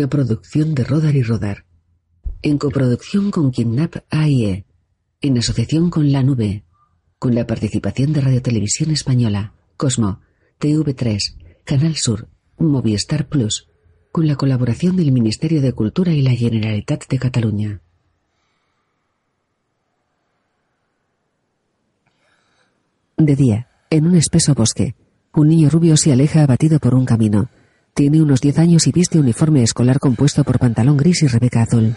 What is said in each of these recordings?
Una producción de Rodar y Rodar. En coproducción con Kidnap AIE. En asociación con La Nube. Con la participación de Radio Televisión Española, Cosmo, TV3, Canal Sur, Movistar Plus. Con la colaboración del Ministerio de Cultura y la Generalitat de Cataluña. De día, en un espeso bosque, un niño rubio se aleja abatido por un camino. Tiene unos 10 años y viste uniforme escolar compuesto por pantalón gris y rebeca azul.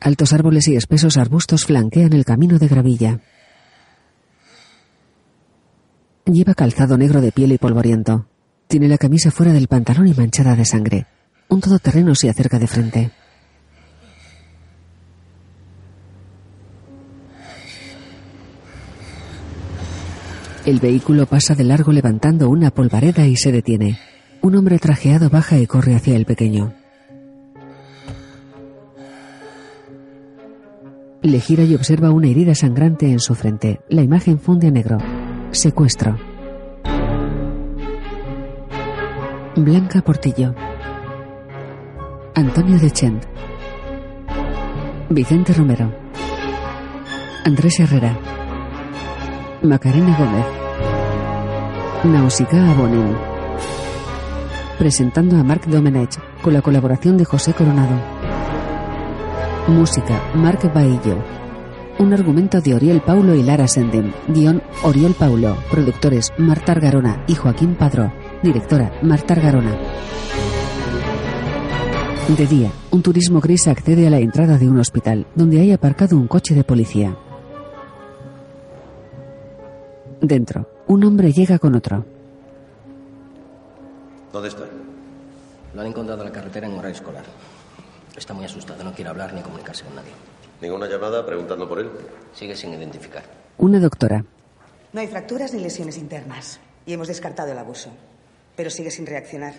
Altos árboles y espesos arbustos flanquean el camino de gravilla. Lleva calzado negro de piel y polvoriento. Tiene la camisa fuera del pantalón y manchada de sangre. Un todoterreno se acerca de frente. El vehículo pasa de largo levantando una polvareda y se detiene. Un hombre trajeado baja y corre hacia el pequeño. Le gira y observa una herida sangrante en su frente. La imagen funde a negro. Secuestro. Blanca Portillo. Antonio de Chent. Vicente Romero. Andrés Herrera. Macarena Gómez. Nausicaa Abonen. Presentando a Marc Domenech con la colaboración de José Coronado. Música, Marc Baillo. Un argumento de Oriol Paulo y Lara Sendem. Guión, Oriol Paulo. Productores, Marta Argarona y Joaquín Padró. Directora, Marta Argarona. De día, un turismo gris accede a la entrada de un hospital, donde hay aparcado un coche de policía. Dentro, un hombre llega con otro. ¿Dónde está? Lo han encontrado en la carretera en horario escolar. Está muy asustado, no quiere hablar ni comunicarse con nadie. ¿Ninguna llamada preguntando por él? Sigue sin identificar. Una doctora. No hay fracturas ni lesiones internas. Y hemos descartado el abuso. Pero sigue sin reaccionar.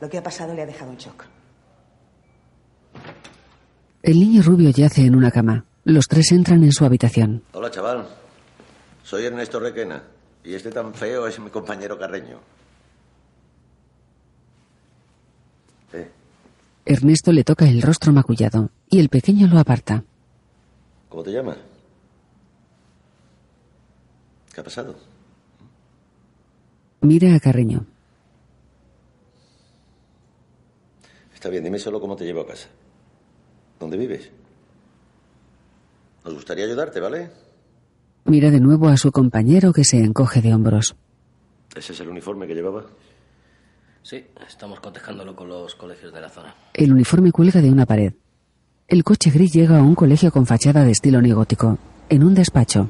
Lo que ha pasado le ha dejado un shock. El niño rubio yace en una cama. Los tres entran en su habitación. Hola, chaval. Soy Ernesto Requena. Y este tan feo es mi compañero Carreño. Eh, Ernesto le toca el rostro macullado y el pequeño lo aparta. ¿Cómo te llamas? ¿Qué ha pasado? Mira a Carreño. Está bien, dime solo cómo te llevo a casa. ¿Dónde vives? Nos gustaría ayudarte, ¿vale? Mira de nuevo a su compañero que se encoge de hombros. ¿Ese es el uniforme que llevaba? Sí, estamos cotejándolo con los colegios de la zona. El uniforme cuelga de una pared. El coche gris llega a un colegio con fachada de estilo neogótico. En un despacho.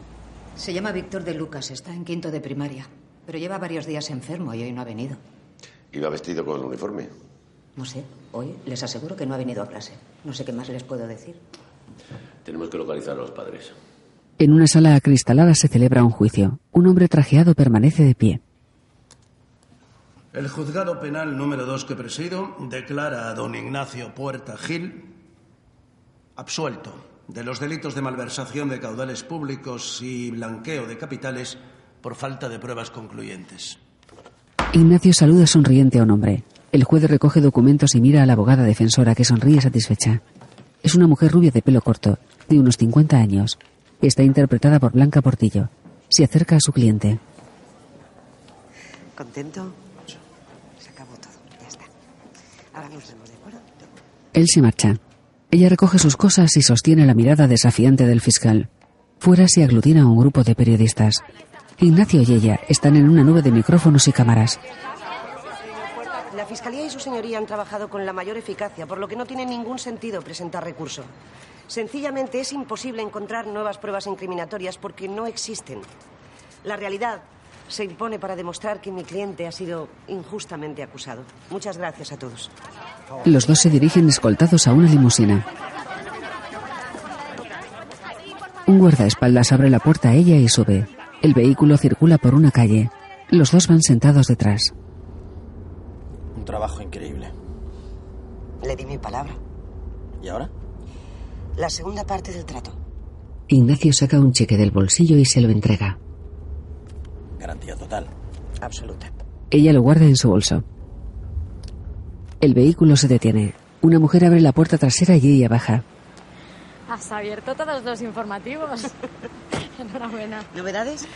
Se llama Víctor de Lucas, está en quinto de primaria. Pero lleva varios días enfermo y hoy no ha venido. Iba vestido con el uniforme. No sé, hoy les aseguro que no ha venido a clase. No sé qué más les puedo decir. Tenemos que localizar a los padres. En una sala acristalada se celebra un juicio. Un hombre trajeado permanece de pie. El juzgado penal número 2 que presido declara a don Ignacio Puerta Gil absuelto de los delitos de malversación de caudales públicos y blanqueo de capitales por falta de pruebas concluyentes. Ignacio saluda sonriente a un hombre. El juez recoge documentos y mira a la abogada defensora que sonríe satisfecha. Es una mujer rubia de pelo corto, de unos 50 años. Está interpretada por Blanca Portillo. Se acerca a su cliente. ¿Contento? Se acabó todo. Ya está. Ahora nos vemos, ¿de acuerdo? Él se marcha. Ella recoge sus cosas y sostiene la mirada desafiante del fiscal. Fuera se aglutina un grupo de periodistas. Ignacio y ella están en una nube de micrófonos y cámaras. La Fiscalía y su señoría han trabajado con la mayor eficacia, por lo que no tiene ningún sentido presentar recurso. Sencillamente es imposible encontrar nuevas pruebas incriminatorias porque no existen. La realidad se impone para demostrar que mi cliente ha sido injustamente acusado. Muchas gracias a todos. Los dos se dirigen escoltados a una limusina. Un guardaespaldas abre la puerta a ella y sube. El vehículo circula por una calle. Los dos van sentados detrás. Un trabajo increíble. Le di mi palabra. ¿Y ahora? La segunda parte del trato. Ignacio saca un cheque del bolsillo y se lo entrega. Garantía total. Absoluta. Ella lo guarda en su bolso. El vehículo se detiene. Una mujer abre la puerta trasera y ella baja. Has abierto todos los informativos. Enhorabuena. ¿Novedades?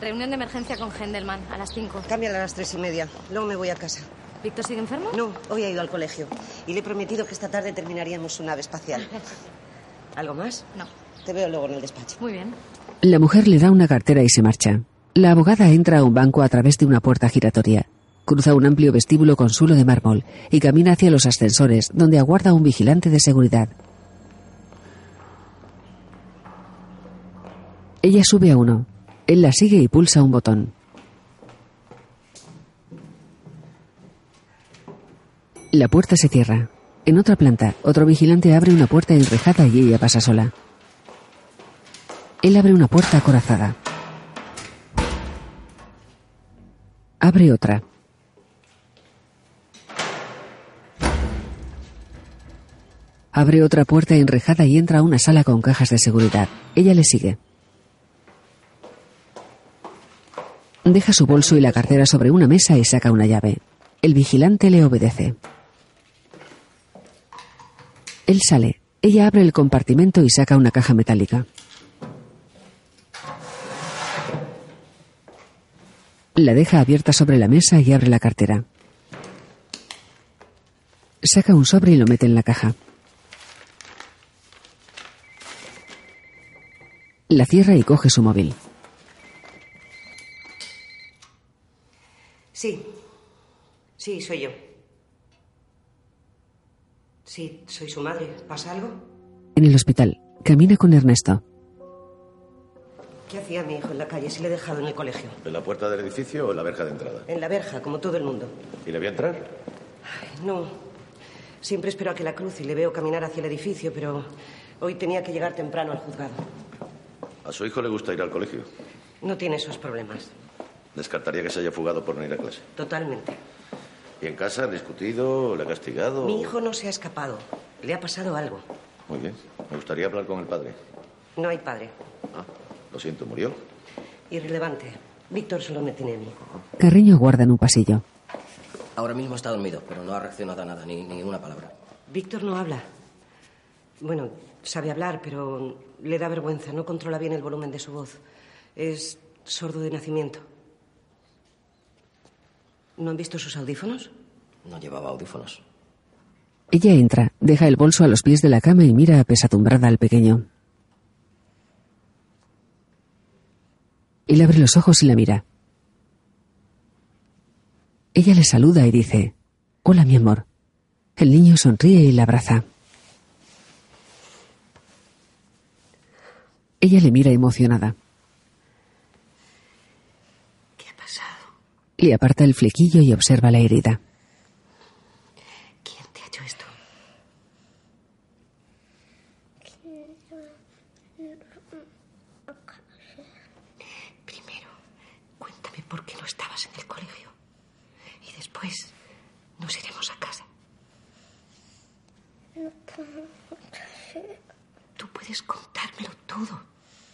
Reunión de emergencia con Gendelman a las 5. Cámbiala a las tres y media. Luego me voy a casa. ¿Víctor sigue enfermo? No, hoy ha ido al colegio. Y le he prometido que esta tarde terminaríamos su nave espacial. ¿Algo más? No. Te veo luego en el despacho. Muy bien. La mujer le da una cartera y se marcha. La abogada entra a un banco a través de una puerta giratoria. Cruza un amplio vestíbulo con suelo de mármol y camina hacia los ascensores, donde aguarda un vigilante de seguridad. Ella sube a uno. Él la sigue y pulsa un botón. La puerta se cierra. En otra planta, otro vigilante abre una puerta enrejada y ella pasa sola. Él abre una puerta acorazada. Abre otra. Abre otra puerta enrejada y entra a una sala con cajas de seguridad. Ella le sigue. Deja su bolso y la cartera sobre una mesa y saca una llave. El vigilante le obedece. Él sale. Ella abre el compartimento y saca una caja metálica. La deja abierta sobre la mesa y abre la cartera. Saca un sobre y lo mete en la caja. La cierra y coge su móvil. Sí. Sí, soy yo. Sí, soy su madre. ¿Pasa algo? En el hospital, camina con Ernesto. ¿Qué hacía mi hijo en la calle si le he dejado en el colegio? ¿En la puerta del edificio o en la verja de entrada? En la verja, como todo el mundo. ¿Y le voy a entrar? Ay, no. Siempre espero a que la cruce y le veo caminar hacia el edificio, pero hoy tenía que llegar temprano al juzgado. ¿A su hijo le gusta ir al colegio? No tiene esos problemas. Descartaría que se haya fugado por no ir a clase. Totalmente. ¿Y en casa han discutido? ¿Le ha castigado? Mi hijo no se ha escapado. Le ha pasado algo. Muy bien. Me gustaría hablar con el padre. No hay padre. Ah, lo siento, murió. Irrelevante. Víctor solo me tiene a mí. Carreño guarda en un pasillo. Ahora mismo está dormido, pero no ha reaccionado a nada, ni, ni una palabra. Víctor no habla. Bueno, sabe hablar, pero le da vergüenza. No controla bien el volumen de su voz. Es sordo de nacimiento. ¿No han visto sus audífonos? No llevaba audífonos. Ella entra, deja el bolso a los pies de la cama y mira apesadumbrada al pequeño. Él abre los ojos y la mira. Ella le saluda y dice, Hola, mi amor. El niño sonríe y la abraza. Ella le mira emocionada. ¿Qué ha pasado? Le aparta el flequillo y observa la herida. ¿Quién te ha hecho esto? Primero, cuéntame por qué no estabas en el colegio. Y después, nos iremos a casa. Tú puedes contármelo todo.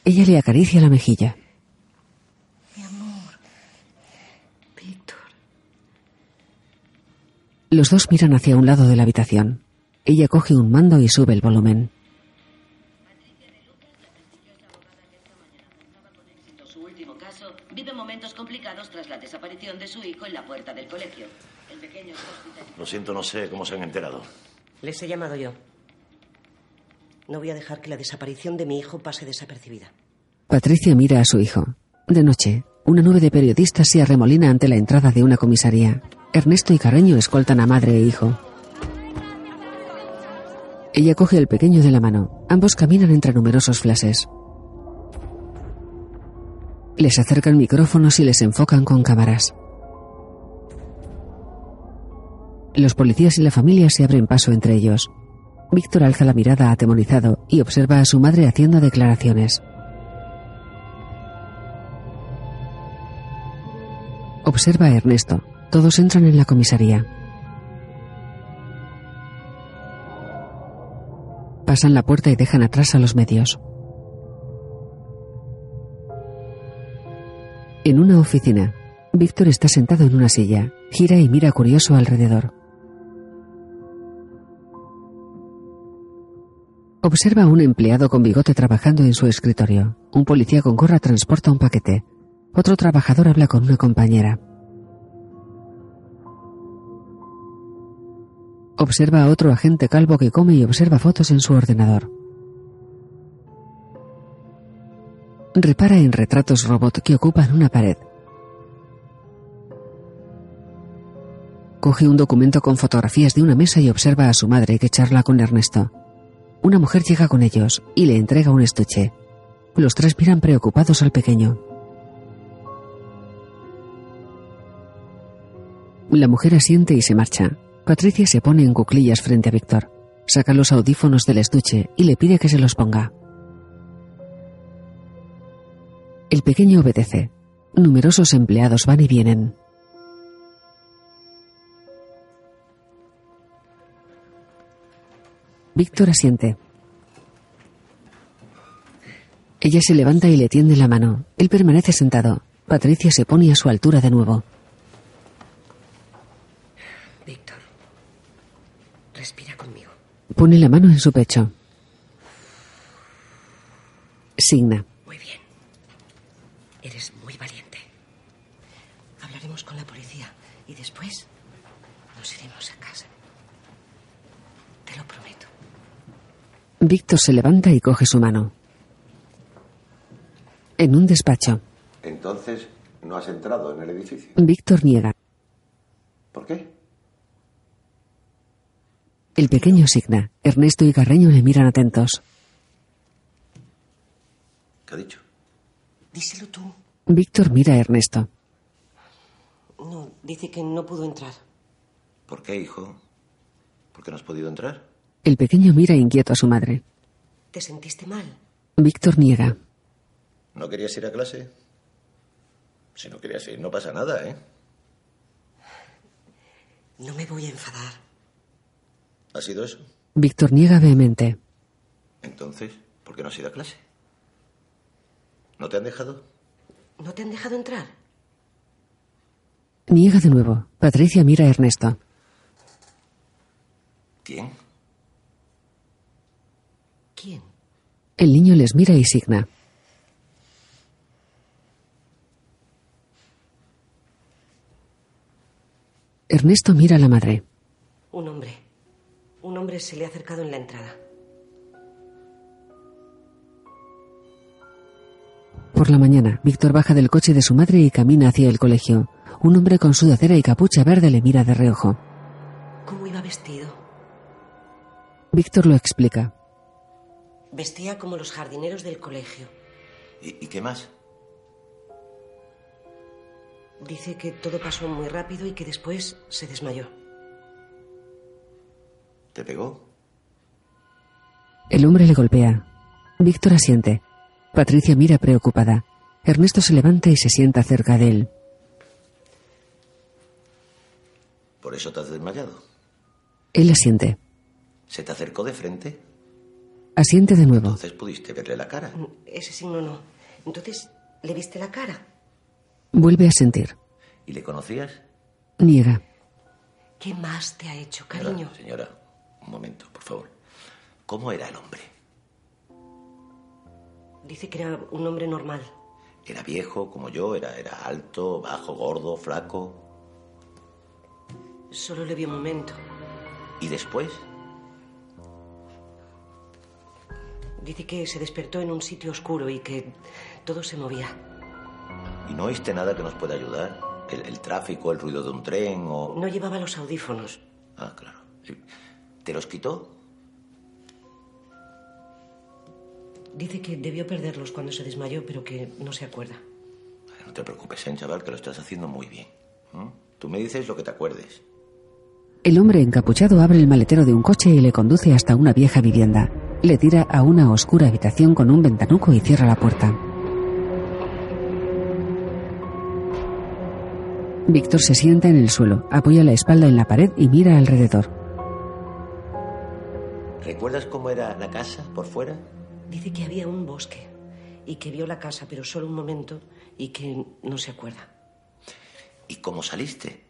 Ella le acaricia la mejilla. Mi amor. Víctor. Los dos miran hacia un lado de la habitación. Ella coge un mando y sube el volumen. Su último caso vive momentos complicados tras la desaparición de su hijo en la puerta del colegio. El pequeño. Lo siento, no sé cómo se han enterado. Les he llamado yo. No voy a dejar que la desaparición de mi hijo pase desapercibida. Patricia mira a su hijo. De noche, una nube de periodistas se arremolina ante la entrada de una comisaría. Ernesto y Carreño escoltan a madre e hijo. Ella coge al pequeño de la mano. Ambos caminan entre numerosos flashes. Les acercan micrófonos y les enfocan con cámaras. Los policías y la familia se abren paso entre ellos. Víctor alza la mirada atemorizado y observa a su madre haciendo declaraciones. Observa a Ernesto. Todos entran en la comisaría. Pasan la puerta y dejan atrás a los medios. En una oficina, Víctor está sentado en una silla, gira y mira curioso alrededor. Observa a un empleado con bigote trabajando en su escritorio. Un policía con gorra transporta un paquete. Otro trabajador habla con una compañera. Observa a otro agente calvo que come y observa fotos en su ordenador. Repara en retratos robot que ocupan una pared. Coge un documento con fotografías de una mesa y observa a su madre que charla con Ernesto. Una mujer llega con ellos y le entrega un estuche. Los tres miran preocupados al pequeño. La mujer asiente y se marcha. Patricia se pone en cuclillas frente a Víctor. Saca los audífonos del estuche y le pide que se los ponga. El pequeño obedece. Numerosos empleados van y vienen. Víctor asiente. Ella se levanta y le tiende la mano. Él permanece sentado. Patricia se pone a su altura de nuevo. Víctor, respira conmigo. Pone la mano en su pecho. Signa. Muy bien. Eres muy valiente. Hablaremos con la policía y después nos iremos a casa. Te lo prometo. Víctor se levanta y coge su mano. En un despacho, Entonces, no has entrado en el edificio. Víctor niega. ¿Por qué? El pequeño signa. Ernesto y Carreño le miran atentos. ¿Qué ha dicho? Díselo tú. Víctor mira a Ernesto. No, dice que no pudo entrar. ¿Por qué, hijo? ¿Por qué no has podido entrar? El pequeño mira inquieto a su madre. ¿Te sentiste mal? Víctor niega. ¿No querías ir a clase? Si no querías ir, no pasa nada, ¿eh? No me voy a enfadar. ¿Ha sido eso? Víctor niega vehemente. Entonces, ¿por qué no has ido a clase? ¿No te han dejado? ¿No te han dejado entrar? Niega de nuevo. Patricia mira a Ernesto. ¿Quién? ¿Quién? El niño les mira y signa. Ernesto mira a la madre. Un hombre. Un hombre se le ha acercado en la entrada. Por la mañana, Víctor baja del coche de su madre y camina hacia el colegio. Un hombre con sudadera y capucha verde le mira de reojo. ¿Cómo iba vestido? Víctor lo explica. Vestía como los jardineros del colegio. ¿Y, y qué más? Dice que todo pasó muy rápido y que después se desmayó. ¿Te pegó? El hombre le golpea. Víctor asiente. Patricia mira preocupada. Ernesto se levanta y se sienta cerca de él. ¿Por eso te has desmayado? Él asiente. ¿Se te acercó de frente? Asiente de nuevo. Entonces pudiste verle la cara. Ese signo no. Entonces, ¿le viste la cara? Vuelve a sentir. ¿Y le conocías? Niega. ¿Qué más te ha hecho, cariño? Señora, señora, un momento, por favor. ¿Cómo era el hombre? Dice que era un hombre normal. ¿Era viejo como yo? ¿Era, era alto, bajo, gordo, flaco? Solo le vi un momento. ¿Y después? Dice que se despertó en un sitio oscuro y que todo se movía. ¿Y no oíste nada que nos pueda ayudar? ¿El, el tráfico, el ruido de un tren o...? No llevaba los audífonos. Ah, claro. sí. ¿Te los quitó? Dice que debió perderlos cuando se desmayó, pero que no se acuerda. No te preocupes, ¿eh, chaval, que lo estás haciendo muy bien. ¿Mm? Tú me dices lo que te acuerdes. El hombre encapuchado abre el maletero de un coche y le conduce hasta una vieja vivienda. Le tira a una oscura habitación con un ventanuco y cierra la puerta. Víctor se sienta en el suelo, apoya la espalda en la pared y mira alrededor. ¿Recuerdas cómo era la casa por fuera? Dice que había un bosque y que vio la casa, pero solo un momento, y que no se acuerda. ¿Y cómo saliste?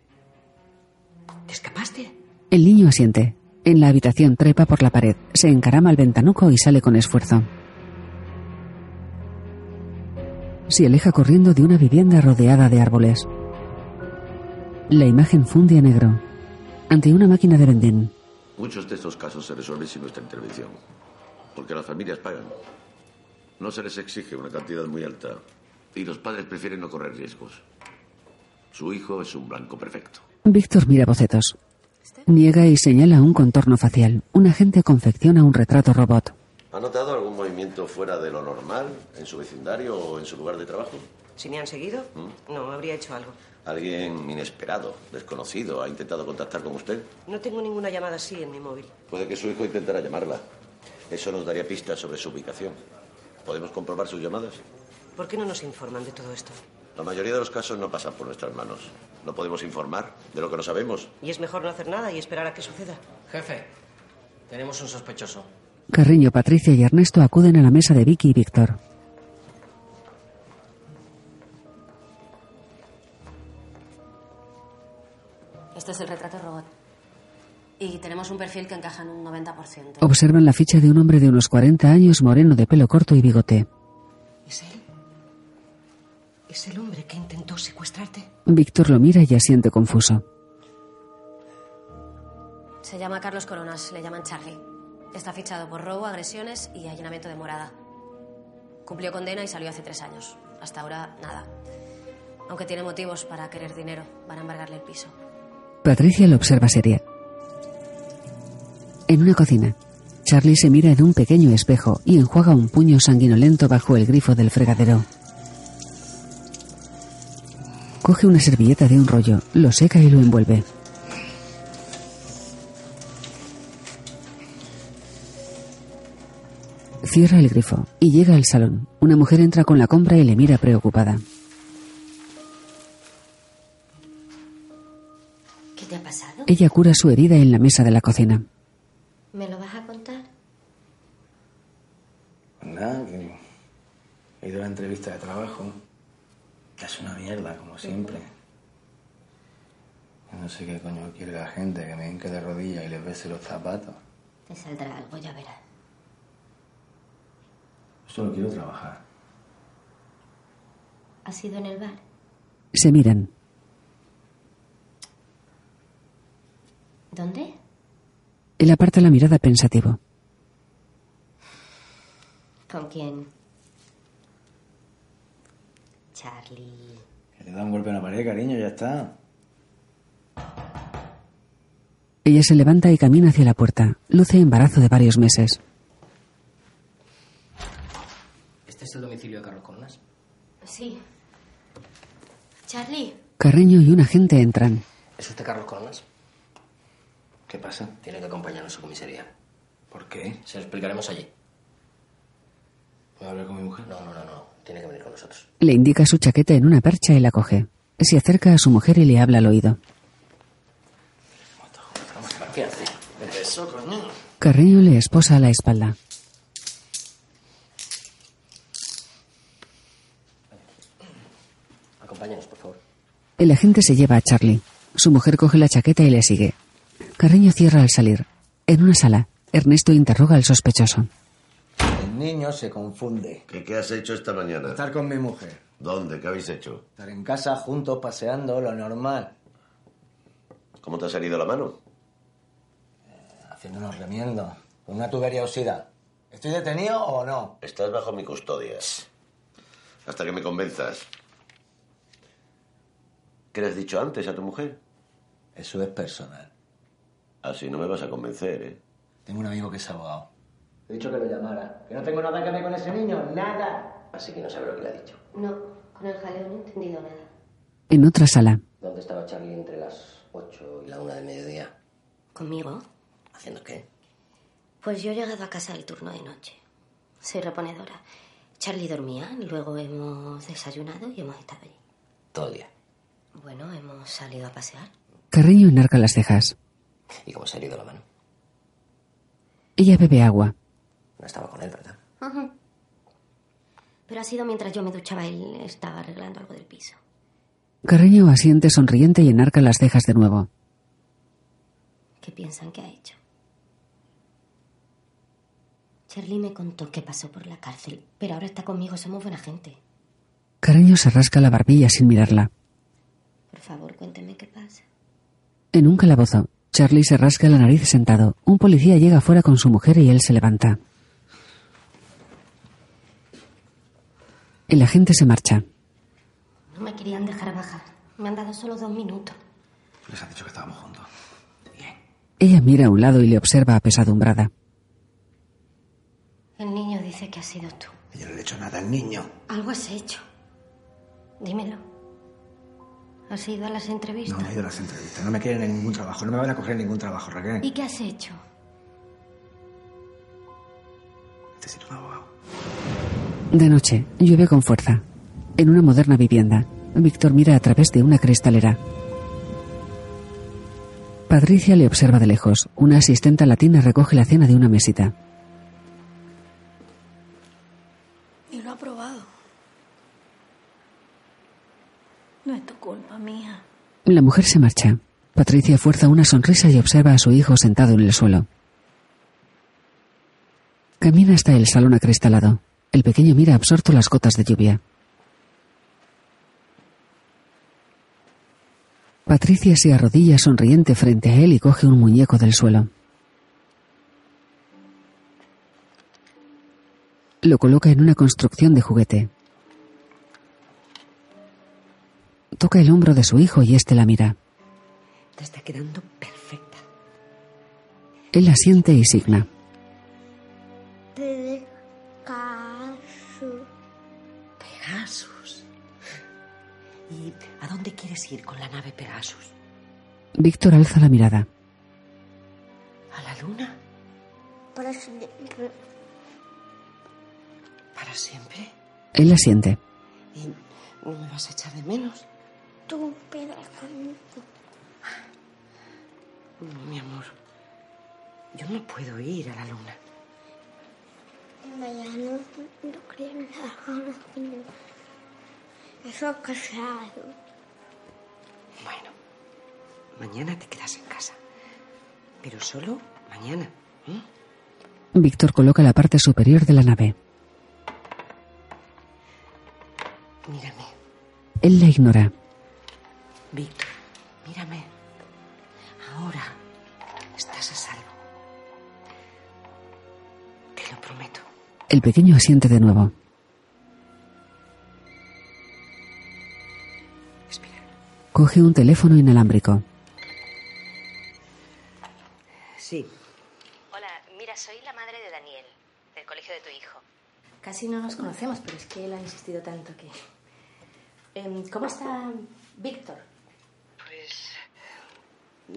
¿Te escapaste? El niño asiente. En la habitación trepa por la pared, se encarama al ventanuco y sale con esfuerzo. Se aleja corriendo de una vivienda rodeada de árboles. La imagen funde a negro. Ante una máquina de vending. Muchos de estos casos se resuelven sin nuestra intervención. Porque las familias pagan. No se les exige una cantidad muy alta. Y los padres prefieren no correr riesgos. Su hijo es un blanco perfecto. Víctor mira bocetos. Niega y señala un contorno facial. Un agente confecciona un retrato robot. ¿Ha notado algún movimiento fuera de lo normal en su vecindario o en su lugar de trabajo? Si me han seguido, no, habría hecho algo. ¿Alguien inesperado, desconocido, ha intentado contactar con usted? No tengo ninguna llamada así en mi móvil. Puede que su hijo intentara llamarla. Eso nos daría pistas sobre su ubicación. ¿Podemos comprobar sus llamadas? ¿Por qué no nos informan de todo esto? La mayoría de los casos no pasan por nuestras manos. No podemos informar de lo que no sabemos. Y es mejor no hacer nada y esperar a que suceda. Jefe, tenemos un sospechoso. Carriño, Patricia y Ernesto acuden a la mesa de Vicky y Víctor. Este es el retrato robot. Y tenemos un perfil que encaja en un 90%. Observan la ficha de un hombre de unos 40 años, moreno de pelo corto y bigote. ¿Es él? ¿Es el hombre que intentó secuestrarte? Víctor lo mira y asiente confuso. Se llama Carlos Coronas, le llaman Charlie. Está fichado por robo, agresiones y allanamiento de morada. Cumplió condena y salió hace tres años. Hasta ahora, nada. Aunque tiene motivos para querer dinero, van a embargarle el piso. Patricia lo observa seria. En una cocina, Charlie se mira en un pequeño espejo y enjuaga un puño sanguinolento bajo el grifo del fregadero. Coge una servilleta de un rollo, lo seca y lo envuelve. Cierra el grifo y llega al salón. Una mujer entra con la compra y le mira preocupada. Pasado? Ella cura su herida en la mesa de la cocina. ¿Me lo vas a contar? Nada, que he ido a la entrevista de trabajo. Es una mierda, como siempre. Yo no sé qué coño quiere la gente, que me hinque de rodillas y les bese los zapatos. Te saldrá algo, ya verás. Solo quiero trabajar. ¿Has sido en el bar? Se miran. ¿Dónde? Él aparta la mirada pensativo. ¿Con quién? Charlie. Que le da un golpe en la pared, cariño, ya está. Ella se levanta y camina hacia la puerta. Luce embarazo de varios meses. ¿Este es el domicilio de Carlos Coronas? Sí. Charlie. Carreño y un agente entran. ¿Es usted Carlos Coronas? ¿Qué pasa? Tiene que acompañarnos a su comisaría. ¿Por qué? Se lo explicaremos allí. ¿Puedo hablar con mi mujer? No, no, no, no. Tiene que venir con nosotros. Le indica su chaqueta en una percha y la coge. Se acerca a su mujer y le habla al oído. ¿Qué hace? Eso, coño. Carreño le esposa a la espalda. Acompáñanos, por favor. El agente se lleva a Charlie. Su mujer coge la chaqueta y le sigue. Carreño cierra al salir. En una sala, Ernesto interroga al sospechoso. El niño se confunde. ¿Qué, qué has hecho esta mañana? Estar con mi mujer. ¿Dónde? ¿Qué habéis hecho? Estar en casa juntos, paseando, lo normal. ¿Cómo te ha salido la mano? Haciendo unos remiendos. Con una tubería oxida. ¿Estoy detenido o no? Estás bajo mi custodia. Hasta que me convenzas. ¿Qué le has dicho antes a tu mujer? Eso es personal. Así no me vas a convencer, ¿eh? Tengo un amigo que es abogado. He dicho que lo llamara. Que no tengo nada que ver con ese niño, nada. Así que no sabe lo que le ha dicho. No, con el jaleo no he entendido nada. En otra sala, ¿Dónde estaba Charlie entre las 8 y la 1 del mediodía? ¿Conmigo? ¿Haciendo qué? Pues yo he llegado a casa al turno de noche. Soy reponedora. Charlie dormía, luego hemos desayunado y hemos estado allí. Todo el día. Bueno, hemos salido a pasear. Carreño enarca las cejas. ¿Y cómo se ha herido la mano? Ella bebe agua. No estaba con él, ¿verdad? Pero ha sido mientras yo me duchaba, él estaba arreglando algo del piso. Carreño asiente sonriente y enarca las cejas de nuevo. ¿Qué piensan que ha hecho? Charlie me contó que pasó por la cárcel, pero ahora está conmigo, somos buena gente. Carreño se rasca la barbilla sin mirarla. Por favor, cuénteme qué pasa. En un calabozo, Charlie se rasca la nariz sentado. Un policía llega fuera con su mujer y él se levanta. El agente se marcha. No me querían dejar bajar. Me han dado solo dos minutos. Les han dicho que estábamos juntos. Ella mira a un lado y le observa apesadumbrada. El niño dice que has sido tú. Yo no le he hecho nada al niño. Algo has hecho. Dímelo. ¿Has ido a las entrevistas? No, no he ido a las entrevistas. No me quieren en ningún trabajo. No me van a coger en ningún trabajo, Raquel. ¿Y qué has hecho? Necesito un abogado. De noche, llueve con fuerza. En una moderna vivienda, Víctor mira a través de una cristalera. Patricia le observa de lejos. Una asistenta latina recoge la cena de una mesita. No es tu culpa, mía. La mujer se marcha. Patricia fuerza una sonrisa y observa a su hijo sentado en el suelo. Camina hasta el salón acristalado. El pequeño mira absorto las gotas de lluvia. Patricia se arrodilla sonriente frente a él y coge un muñeco del suelo. Lo coloca en una construcción de juguete. Toca el hombro de su hijo y éste la mira. Te está quedando perfecta. Él asiente y signa. Pegasus. Pegasus. ¿Y a dónde quieres ir con la nave Pegasus? Víctor alza la mirada. ¿A la luna? Para siempre. ¿Para siempre? Él asiente. ¿Y no me vas a echar de menos? No puedo ir a la luna. Mañana no creo nada. Eso casado. Bueno, mañana te quedas en casa. Pero solo mañana. ¿eh? Víctor coloca la parte superior de la nave. Mírame, Él la ignora. Víctor. Mírame. El pequeño asiente de nuevo. Coge un teléfono inalámbrico. Sí. Hola, mira, soy la madre de Daniel, del colegio de tu hijo. Casi no nos conocemos, pero es que él ha insistido tanto que... Em, ¿Cómo está Víctor?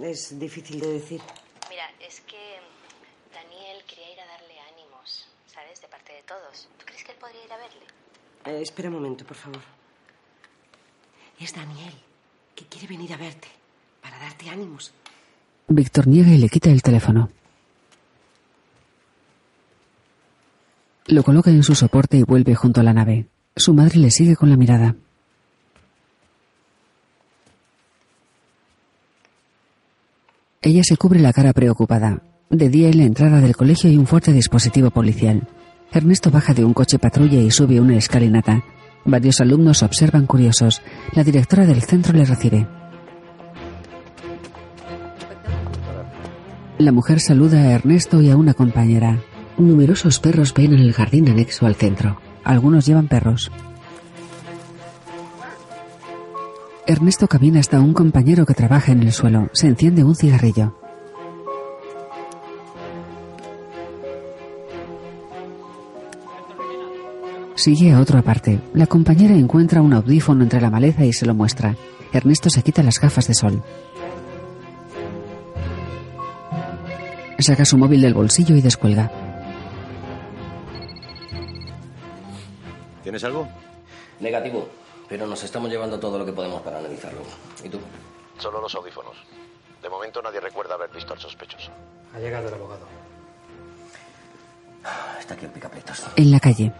Es difícil de decir. Mira, es que Daniel quería ir a darle ánimos, ¿sabes? De parte de todos. ¿Tú crees que él podría ir a verle? Eh, espera un momento, por favor. Es Daniel, que quiere venir a verte, para darte ánimos. Víctor niega y le quita el teléfono. Lo coloca en su soporte y vuelve junto a la nave. Su madre le sigue con la mirada. Ella se cubre la cara preocupada. De día en la entrada del colegio hay un fuerte dispositivo policial. Ernesto baja de un coche patrulla y sube una escalinata. Varios alumnos observan curiosos. La directora del centro le recibe. La mujer saluda a Ernesto y a una compañera. Numerosos perros peinan el jardín anexo al centro. Algunos llevan perros. Ernesto camina hasta un compañero que trabaja en el suelo. Se enciende un cigarrillo. Sigue a otro aparte. La compañera encuentra un audífono entre la maleza y se lo muestra. Ernesto se quita las gafas de sol. Saca su móvil del bolsillo y descuelga. ¿Tienes algo? Negativo, pero nos estamos llevando todo lo que podemos para analizarlo. ¿Y tú? Solo los audífonos. De momento nadie recuerda haber visto al sospechoso. Ha llegado el abogado. Está aquí el picapleitos. En la calle.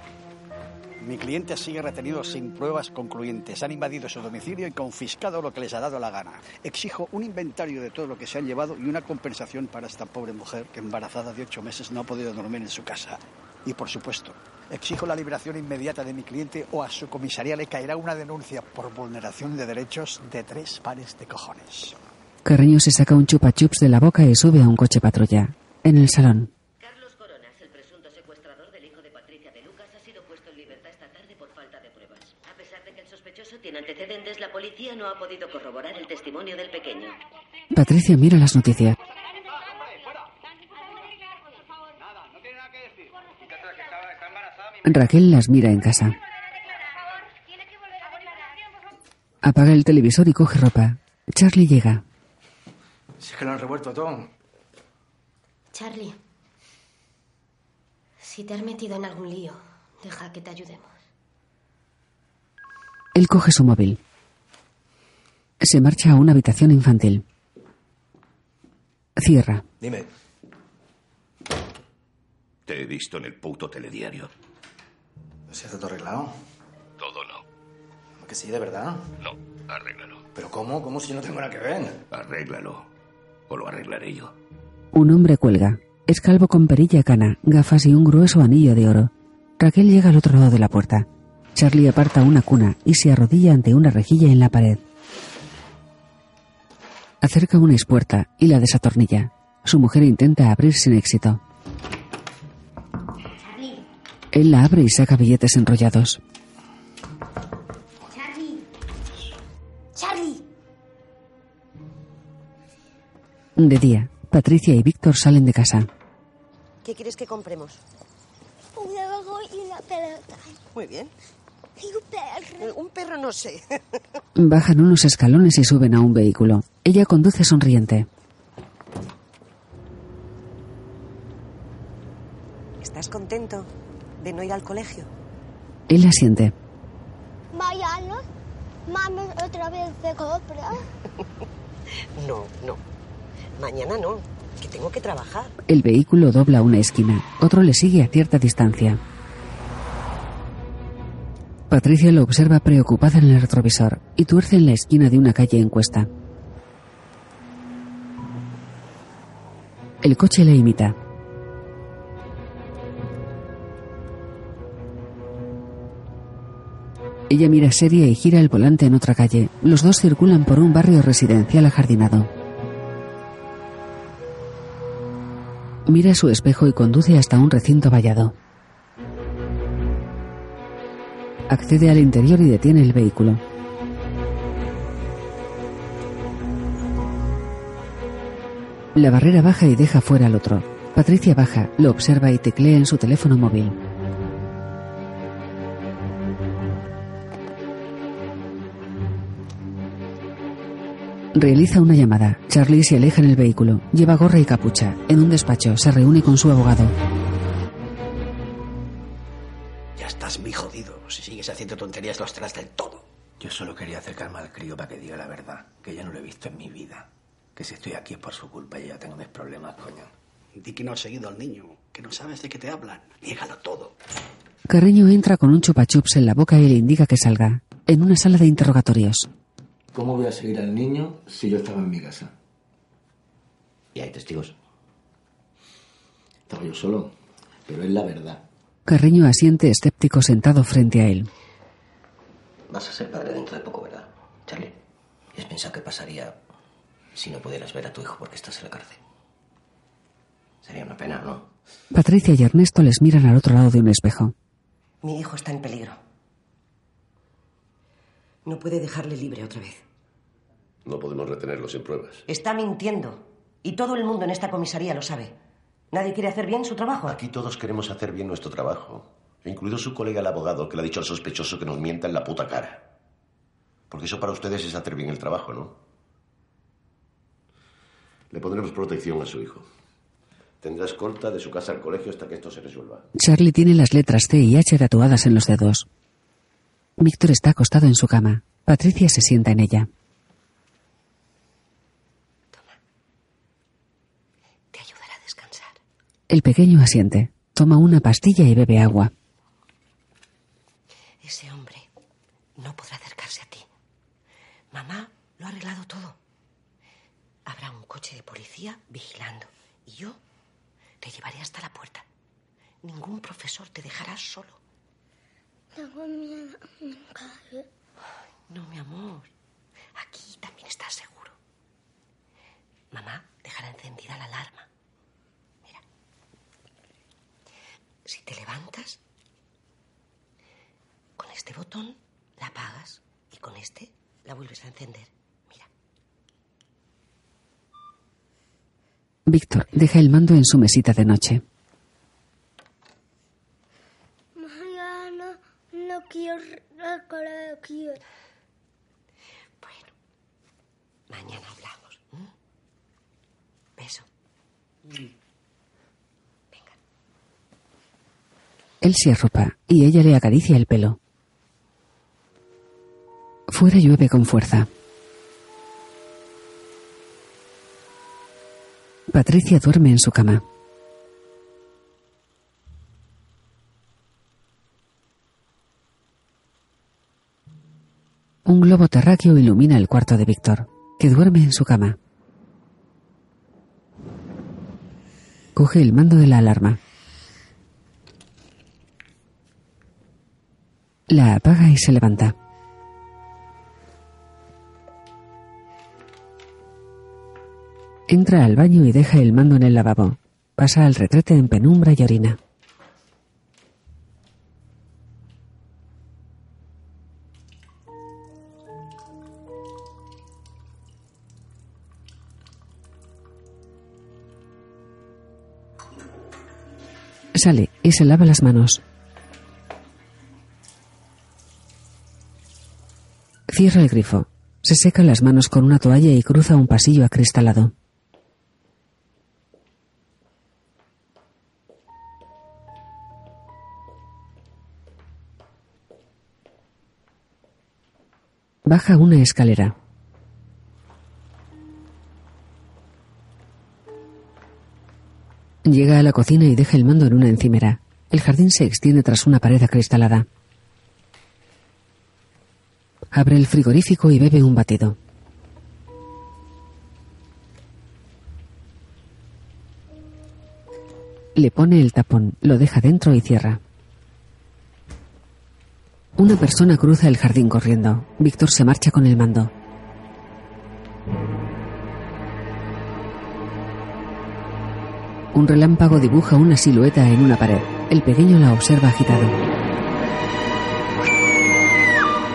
Mi cliente sigue retenido sin pruebas concluyentes. Han invadido su domicilio y confiscado lo que les ha dado la gana. Exijo un inventario de todo lo que se han llevado y una compensación para esta pobre mujer que embarazada de ocho meses no ha podido dormir en su casa. Y por supuesto, exijo la liberación inmediata de mi cliente o a su comisaría le caerá una denuncia por vulneración de derechos de tres pares de cojones. Carreño se saca un chupa chups de la boca y sube a un coche patrulla. En el salón. Carlos Coronas, el presunto secuestrador del hijo de Patricia de Lucas, ha sido puesto en libertad esta tarde por falta de pruebas. A pesar de que el sospechoso tiene antecedentes, la policía no ha podido corroborar el testimonio del pequeño. Patricia mira las noticias. Raquel las mira en casa. Apaga el televisor y coge ropa. Charlie llega. Si es que lo han revuelto todo. Charlie, si te has metido en algún lío, deja que te ayudemos. Él coge su móvil. Se marcha a una habitación infantil. Cierra. Dime. Te he visto en el puto telediario. ¿Se hace todo arreglado? Todo no. Que sí, de verdad. No, arréglalo. ¿Pero cómo? ¿Cómo si yo no tengo nada que ver? Arréglalo. O lo arreglaré yo. Un hombre cuelga. Es calvo con perilla cana, gafas y un grueso anillo de oro. Raquel llega al otro lado de la puerta. Charlie aparta una cuna y se arrodilla ante una rejilla en la pared. Acerca una espuerta y la desatornilla. Su mujer intenta abrir sin éxito. Charlie, Él la abre y saca billetes enrollados. Charlie. Charlie. De día, Patricia y Víctor salen de casa. ¿Qué quieres que compremos? Un huevo y una pelota. Muy bien. Y un perro. Un perro no sé. Bajan unos escalones y suben a un vehículo. Ella conduce sonriente. ¿Estás contento de no ir al colegio? Él asiente. Mañana, mami otra vez de compra. No, no. Mañana no, que tengo que trabajar. El vehículo dobla una esquina. Otro le sigue a cierta distancia. Patricia lo observa preocupada en el retrovisor y tuerce en la esquina de una calle en El coche la imita. Ella mira seria y gira el volante en otra calle. Los dos circulan por un barrio residencial ajardinado. Mira su espejo y conduce hasta un recinto vallado. Accede al interior y detiene el vehículo. La barrera baja y deja fuera al otro. Patricia baja, lo observa y teclea en su teléfono móvil. Realiza una llamada. Charlie se aleja en el vehículo. Lleva gorra y capucha. En un despacho se reúne con su abogado. Ya estás muy jodido. Si sigues haciendo tonterías, lo estarás del todo. Yo solo quería acercarme al crío para que diga la verdad, que ya no lo he visto en mi vida. Que si estoy aquí es por su culpa y ya tengo mis problemas, coño. Di que no has seguido al niño, que no sabes de qué te hablan. Niégalo todo. Carreño entra con un chupachups en la boca y le indica que salga. En una sala de interrogatorios. ¿Cómo voy a seguir al niño si yo estaba en mi casa? ¿Y hay testigos? Estaba yo solo, pero es la verdad. Carreño asiente escéptico sentado frente a él. Vas a ser padre dentro de poco, ¿verdad, Charlie? ¿Y has pensado qué pasaría si no pudieras ver a tu hijo porque estás en la cárcel? Sería una pena, ¿no? Patricia y Ernesto les miran al otro lado de un espejo. Mi hijo está en peligro. No puede dejarle libre otra vez. No podemos retenerlo sin pruebas. Está mintiendo. Y todo el mundo en esta comisaría lo sabe. ¿Nadie quiere hacer bien su trabajo? Aquí todos queremos hacer bien nuestro trabajo. Incluido su colega el abogado que le ha dicho al sospechoso que nos mienta en la puta cara. Porque eso para ustedes es hacer bien el trabajo, ¿no? Le pondremos protección a su hijo. Tendrá escolta de su casa al colegio hasta que esto se resuelva. Charlie tiene las letras C y H tatuadas en los dedos. Víctor está acostado en su cama. Patricia se sienta en ella. Te ayudará a descansar. El pequeño asiente. Toma una pastilla y bebe agua. no podrá acercarse a ti. Mamá lo ha arreglado todo. Habrá un coche de policía vigilando y yo te llevaré hasta la puerta. Ningún profesor te dejará solo. Tengo miedo calle. No, mi amor. Aquí también estás seguro. Mamá dejará encendida la alarma. Mira. Si te levantas, con este botón la apagas y con este la vuelves a encender. Víctor deja el mando en su mesita de noche. Mañana no quiero al colegio. Mañana hablamos. Beso. Él se arropa y ella le acaricia el pelo. Fuera llueve con fuerza. Patricia duerme en su cama. Un globo terráqueo ilumina el cuarto de Víctor, que duerme en su cama. Coge el mando de la alarma. La apaga y se levanta. Entra al baño y deja el mando en el lavabo. Pasa al retrete en penumbra y orina. Sale y se lava las manos. Cierra el grifo. Se seca las manos con una toalla y cruza un pasillo acristalado. Baja una escalera. Llega a la cocina y deja el mando en una encimera. El jardín se extiende tras una pared acristalada. Abre el frigorífico y bebe un batido. Le pone el tapón, lo deja dentro y cierra. Una persona cruza el jardín corriendo. Víctor se marcha con el mando. Un relámpago dibuja una silueta en una pared. El pequeño la observa agitado.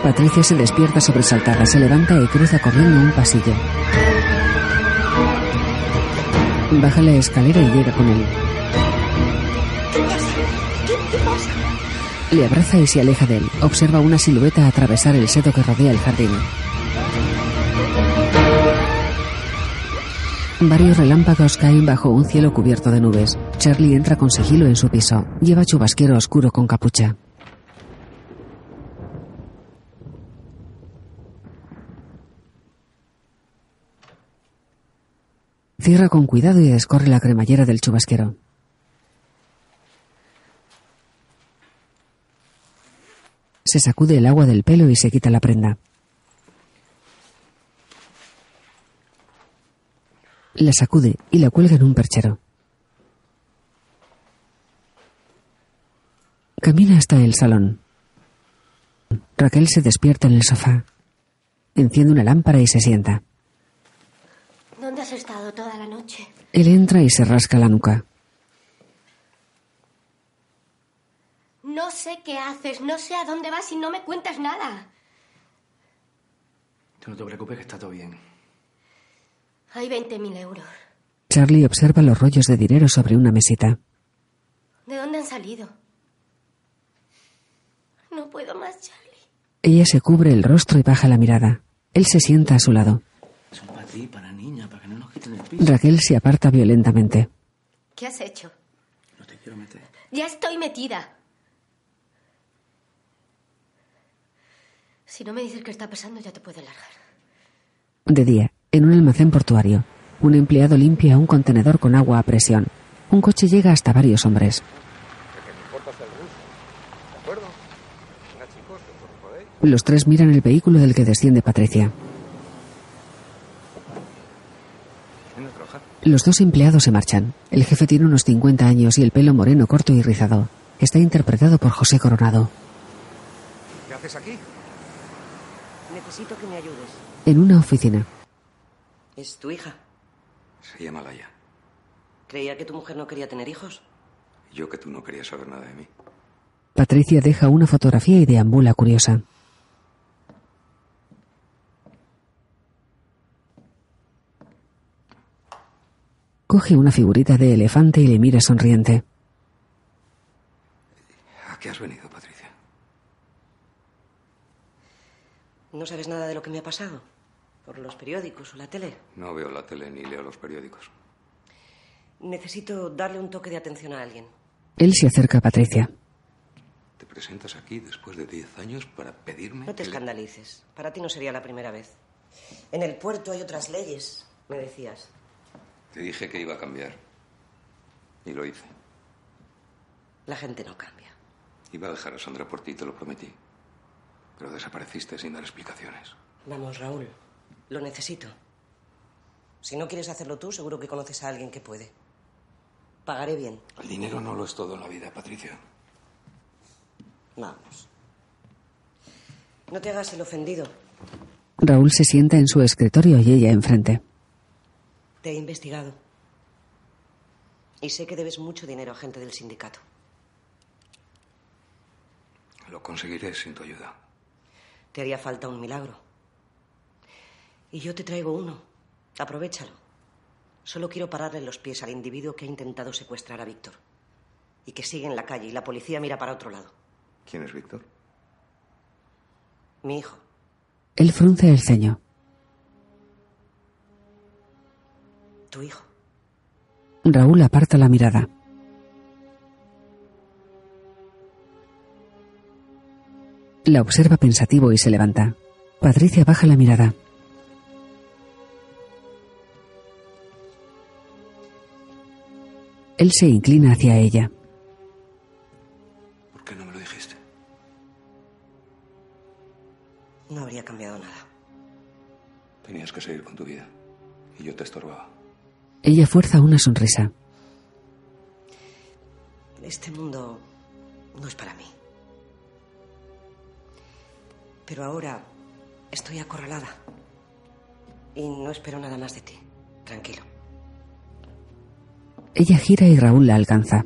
Patricia se despierta sobresaltada, se levanta y cruza corriendo un pasillo. Baja la escalera y llega con él. Le abraza y se aleja de él. Observa una silueta atravesar el seto que rodea el jardín. Varios relámpagos caen bajo un cielo cubierto de nubes. Charlie entra con sigilo en su piso. Lleva chubasquero oscuro con capucha. Cierra con cuidado y descorre la cremallera del chubasquero. Se sacude el agua del pelo y se quita la prenda. La sacude y la cuelga en un perchero. Camina hasta el salón. Raquel se despierta en el sofá. Enciende una lámpara y se sienta. ¿Dónde has estado toda la noche? Él entra y se rasca la nuca. No sé qué haces, no sé a dónde vas y no me cuentas nada. Tú no te preocupes que está todo bien. Hay 20.000 euros. Charlie observa los rollos de dinero sobre una mesita. ¿De dónde han salido? No puedo más, Charlie. Ella se cubre el rostro y baja la mirada. Él se sienta a su lado. Son para ti, para niña, para que no nos quiten el piso. Raquel se aparta violentamente. ¿Qué has hecho? No te quiero meter. Ya estoy metida. Si no me dices qué está pasando, ya te puedo largar. De día, en un almacén portuario, un empleado limpia un contenedor con agua a presión. Un coche llega hasta varios hombres. Los tres miran el vehículo del que desciende Patricia. Los dos empleados se marchan. El jefe tiene unos 50 años y el pelo moreno corto y rizado. Está interpretado por José Coronado. ¿Qué haces aquí? Necesito que me ayudes. En una oficina. Es tu hija. Se llama Laia. Creía que tu mujer no quería tener hijos. Yo que tú no querías saber nada de mí. Patricia deja una fotografía y deambula curiosa. Coge una figurita de elefante y le mira sonriente. ¿A qué has venido, Patricia? ¿No sabes nada de lo que me ha pasado? ¿Por los periódicos o la tele? No veo la tele ni leo los periódicos. Necesito darle un toque de atención a alguien. Él se acerca a Patricia. ¿Te presentas aquí después de 10 años para pedirme No te que le- escandalices. Para ti no sería la primera vez. En el puerto hay otras leyes, me decías. Te dije que iba a cambiar. Y lo hice. La gente no cambia. Iba a dejar a Sandra por ti, te lo prometí. Pero desapareciste sin dar explicaciones. Vamos, Raúl. Lo necesito. Si no quieres hacerlo tú, seguro que conoces a alguien que puede. Pagaré bien. El dinero no lo es todo en la vida, Patricia. Vamos. No te hagas el ofendido. Raúl se sienta en su escritorio y ella enfrente. Te he investigado. Y sé que debes mucho dinero a gente del sindicato. Lo conseguiré sin tu ayuda. Te haría falta un milagro. Y yo te traigo uno. Aprovechalo. Solo quiero pararle los pies al individuo que ha intentado secuestrar a Víctor. Y que sigue en la calle y la policía mira para otro lado. ¿Quién es Víctor? Mi hijo. Él frunce el ceño. Tu hijo. Raúl aparta la mirada. La observa pensativo y se levanta. Patricia baja la mirada. Él se inclina hacia ella. ¿Por qué no me lo dijiste? No habría cambiado nada. Tenías que seguir con tu vida. Y yo te estorbaba. Ella fuerza una sonrisa. Este mundo no es para mí. Pero ahora estoy acorralada. Y no espero nada más de ti. Tranquilo. Ella gira y Raúl la alcanza.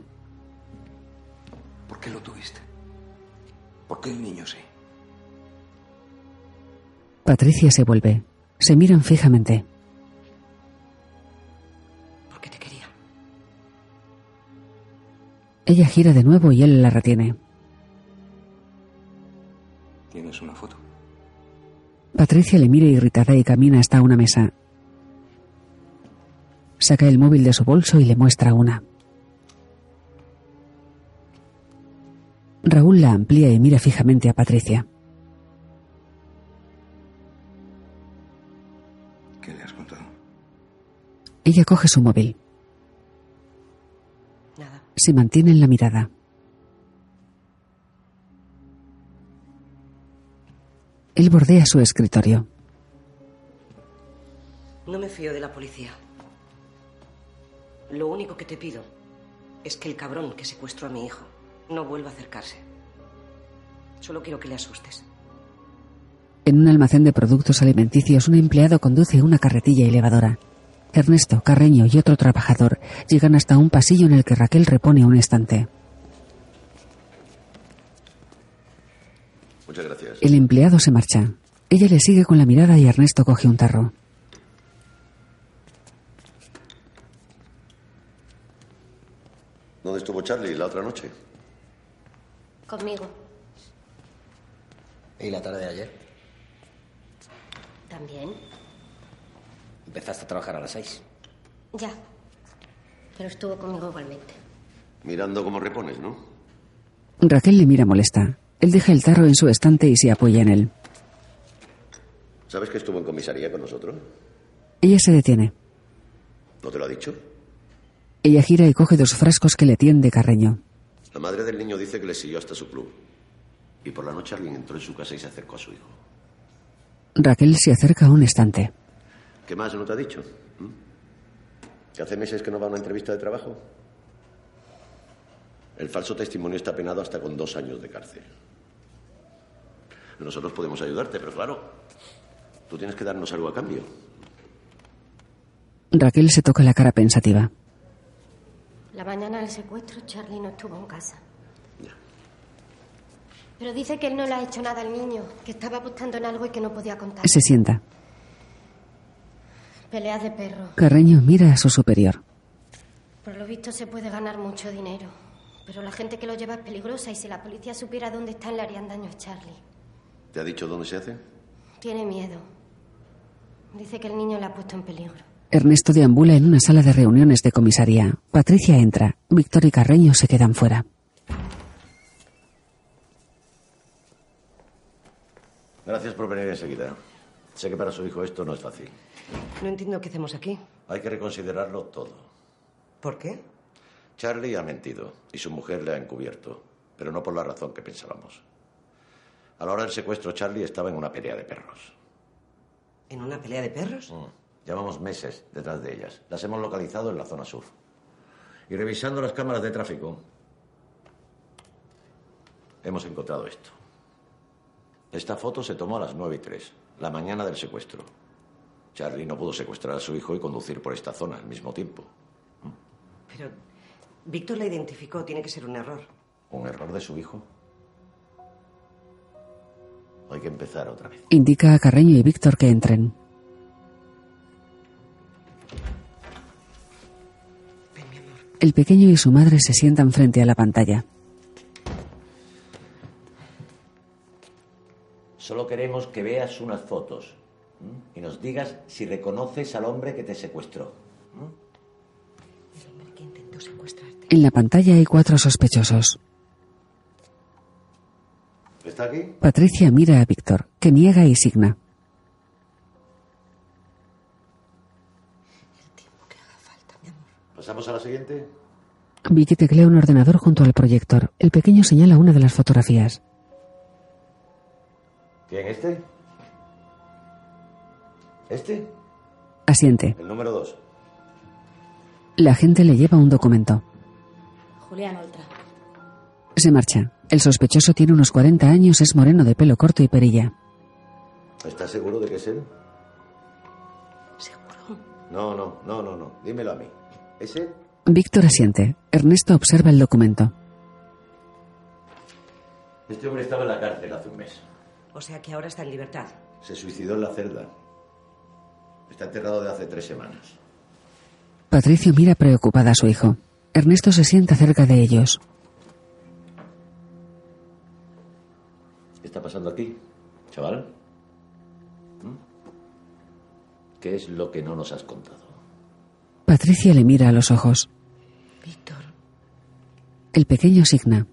¿Por qué lo tuviste? ¿Por qué el niño sí? Patricia se vuelve. Se miran fijamente. Porque te quería. Ella gira de nuevo y él la retiene. ¿Tienes una foto? Patricia le mira irritada y camina hasta una mesa. Saca el móvil de su bolso y le muestra una. Raúl la amplía y mira fijamente a Patricia. ¿Qué le has contado? Ella coge su móvil. Nada. Se mantiene en la mirada. Él bordea su escritorio. No me fío de la policía. Lo único que te pido es que el cabrón que secuestró a mi hijo no vuelva a acercarse. Solo quiero que le asustes. En un almacén de productos alimenticios, un empleado conduce una carretilla elevadora. Ernesto, Carreño y otro trabajador llegan hasta un pasillo en el que Raquel repone un estante. Muchas gracias. El empleado se marcha. Ella le sigue con la mirada y Ernesto coge un tarro. ¿Dónde estuvo Charlie la otra noche? Conmigo. ¿Y la tarde de ayer? También. Empezaste a trabajar a las seis. Ya. Pero estuvo conmigo igualmente. Mirando cómo repones, ¿no? Raquel le mira molesta. Él deja el tarro en su estante y se apoya en él. ¿Sabes que estuvo en comisaría con nosotros? Ella se detiene. ¿No te lo ha dicho? Ella gira y coge dos frascos que le tiende Carreño. La madre del niño dice que le siguió hasta su club. Y por la noche alguien entró en su casa y se acercó a su hijo. Raquel se acerca a un estante. ¿Qué más no te ha dicho? ¿Mm? ¿Que hace meses que no va a una entrevista de trabajo? El falso testimonio está penado hasta con dos años de cárcel. Nosotros podemos ayudarte, pero claro, tú tienes que darnos algo a cambio. Raquel se toca la cara pensativa. La mañana del secuestro, Charlie no estuvo en casa. Pero dice que él no le ha hecho nada al niño, que estaba apostando en algo y que no podía contar. Se sienta. Peleas de perro. Carreño mira a su superior. Por lo visto se puede ganar mucho dinero. Pero la gente que lo lleva es peligrosa y si la policía supiera dónde están le harían daño a Charlie. ¿Te ha dicho dónde se hace? Tiene miedo. Dice que el niño le ha puesto en peligro. Ernesto deambula en una sala de reuniones de comisaría. Patricia entra. Víctor y Carreño se quedan fuera. Gracias por venir enseguida. Sé que para su hijo esto no es fácil. No entiendo qué hacemos aquí. Hay que reconsiderarlo todo. ¿Por qué? Charlie ha mentido y su mujer le ha encubierto, pero no por la razón que pensábamos. A la hora del secuestro, Charlie estaba en una pelea de perros. ¿En una pelea de perros? Mm. Llevamos meses detrás de ellas. Las hemos localizado en la zona sur. Y revisando las cámaras de tráfico, hemos encontrado esto. Esta foto se tomó a las 9 y 3, la mañana del secuestro. Charlie no pudo secuestrar a su hijo y conducir por esta zona al mismo tiempo. Pero Víctor la identificó. Tiene que ser un error. ¿Un error de su hijo? Hay que empezar otra vez. Indica a Carreño y Víctor que entren. El pequeño y su madre se sientan frente a la pantalla. Solo queremos que veas unas fotos ¿m? y nos digas si reconoces al hombre que te secuestró. El hombre que intentó secuestrarte. En la pantalla hay cuatro sospechosos. ¿Está aquí? Patricia mira a Víctor, que niega y signa. ¿Pasamos a la siguiente? Vicky teclea un ordenador junto al proyector. El pequeño señala una de las fotografías. ¿Quién, este? ¿Este? Asiente. El número dos. La gente le lleva un documento. Julián Oltra. Se marcha. El sospechoso tiene unos 40 años, es moreno de pelo corto y perilla. ¿Estás seguro de que es él? ¿Seguro? No, no, no, no, no. Dímelo a mí. ¿Es él? Víctor asiente. Ernesto observa el documento. Este hombre estaba en la cárcel hace un mes. O sea que ahora está en libertad. Se suicidó en la celda. Está enterrado de hace tres semanas. Patricio mira preocupada a su hijo. Ernesto se sienta cerca de ellos. ¿Qué está pasando aquí, chaval? ¿Mm? ¿Qué es lo que no nos has contado? Patricia le mira a los ojos. Víctor. El pequeño signa.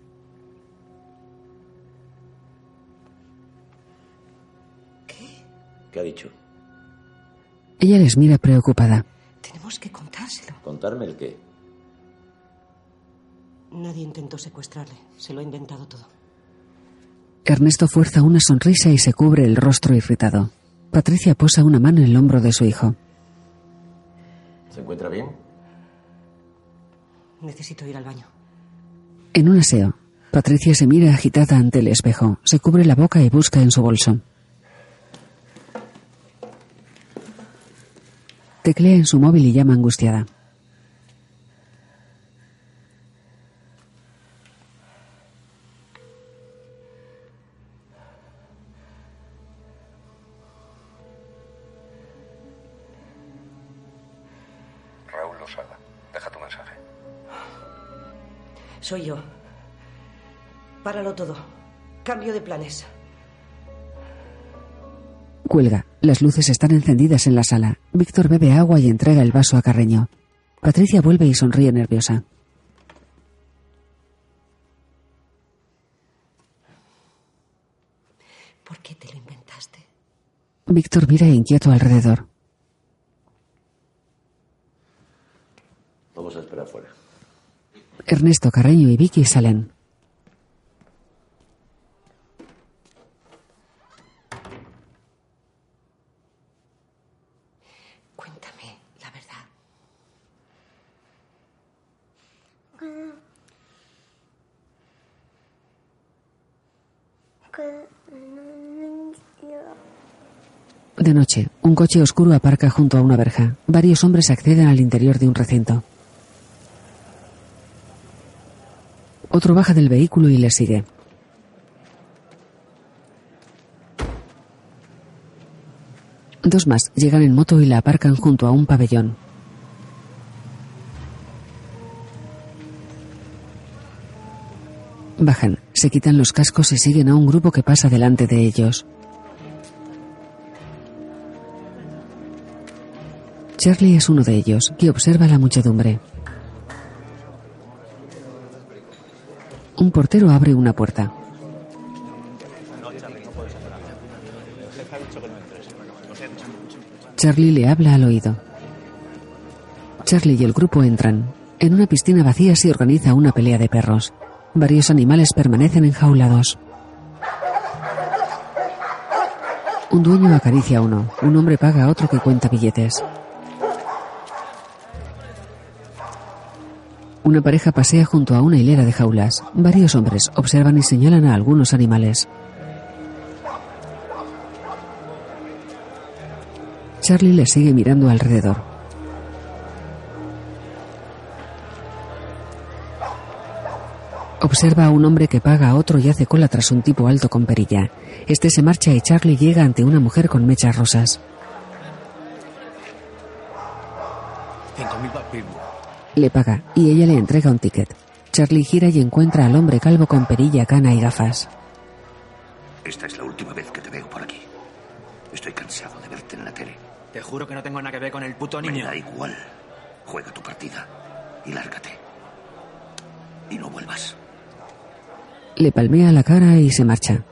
¿Qué ha dicho? Ella les mira preocupada. Tenemos que contárselo. ¿Contarme el qué? Nadie intentó secuestrarle. Se lo ha inventado todo. Ernesto fuerza una sonrisa y se cubre el rostro irritado. Patricia posa una mano en el hombro de su hijo. ¿Se encuentra bien? Necesito ir al baño. En un aseo, Patricia se mira agitada ante el espejo, se cubre la boca y busca en su bolso. Teclea en su móvil y llama angustiada. Las luces están encendidas en la sala. Víctor bebe agua y entrega el vaso a Carreño. Patricia vuelve y sonríe nerviosa. ¿Por qué te lo inventaste? Víctor mira inquieto alrededor. Vamos a esperar fuera. Ernesto, Carreño y Vicky salen. De noche, un coche oscuro aparca junto a una verja. Varios hombres acceden al interior de un recinto. Otro baja del vehículo y le sigue. Dos más llegan en moto y la aparcan junto a un pabellón. Bajan, se quitan los cascos y siguen a un grupo que pasa delante de ellos. Charlie es uno de ellos, que observa la muchedumbre. Un portero abre una puerta. Charlie le habla al oído. Charlie y el grupo entran. En una piscina vacía se organiza una pelea de perros. Varios animales permanecen enjaulados. Un dueño acaricia a uno. Un hombre paga a otro que cuenta billetes. Una pareja pasea junto a una hilera de jaulas. Varios hombres observan y señalan a algunos animales. Charlie le sigue mirando alrededor. Observa a un hombre que paga a otro y hace cola tras un tipo alto con perilla. Este se marcha y Charlie llega ante una mujer con mechas rosas. Le paga y ella le entrega un ticket. Charlie gira y encuentra al hombre calvo con perilla, cana y gafas. Esta es la última vez que te veo por aquí. Estoy cansado de verte en la tele. Te juro que no tengo nada que ver con el puto niño. Me da igual. Juega tu partida y lárgate. Y no vuelvas. Le palmea la cara y se marcha.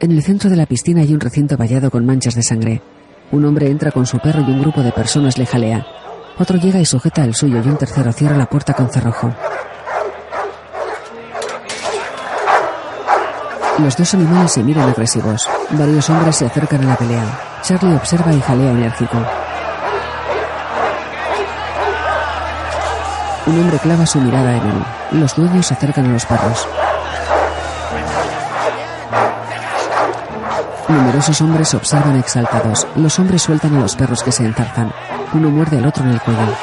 En el centro de la piscina hay un recinto vallado con manchas de sangre. Un hombre entra con su perro y un grupo de personas le jalea. Otro llega y sujeta al suyo y un tercero cierra la puerta con cerrojo. Los dos animales se miran agresivos. Varios hombres se acercan a la pelea. Charlie observa y jalea enérgico. Un hombre clava su mirada en él. Los dueños se acercan a los perros. Numerosos hombres observan exaltados. Los hombres sueltan a los perros que se enzarzan. Uno muerde al otro en el cuello.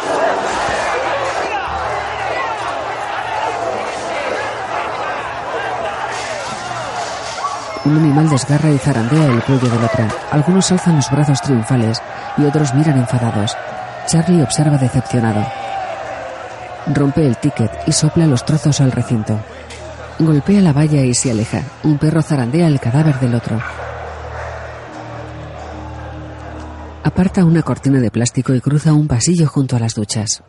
Un animal desgarra y zarandea el cuello del otro. Algunos alzan los brazos triunfales y otros miran enfadados. Charlie observa decepcionado. Rompe el ticket y sopla los trozos al recinto. Golpea la valla y se aleja. Un perro zarandea el cadáver del otro. Aparta una cortina de plástico y cruza un pasillo junto a las duchas.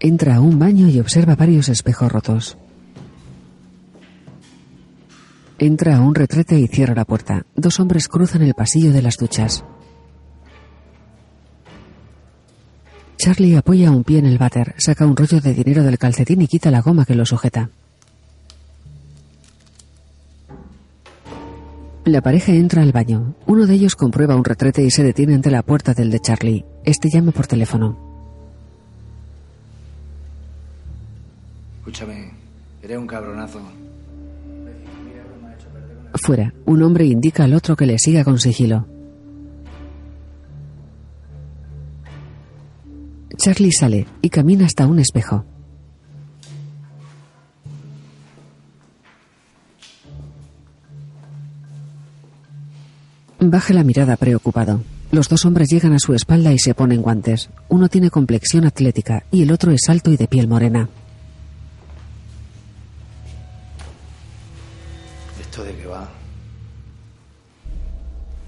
Entra a un baño y observa varios espejos rotos. Entra a un retrete y cierra la puerta. Dos hombres cruzan el pasillo de las duchas. Charlie apoya un pie en el váter, saca un rollo de dinero del calcetín y quita la goma que lo sujeta. La pareja entra al baño. Uno de ellos comprueba un retrete y se detiene ante la puerta del de Charlie. Este llama por teléfono. Escúchame, eres un cabronazo. Fuera, un hombre indica al otro que le siga con sigilo. Charlie sale y camina hasta un espejo. Baja la mirada preocupado. Los dos hombres llegan a su espalda y se ponen guantes. Uno tiene complexión atlética y el otro es alto y de piel morena. ¿Esto de qué va?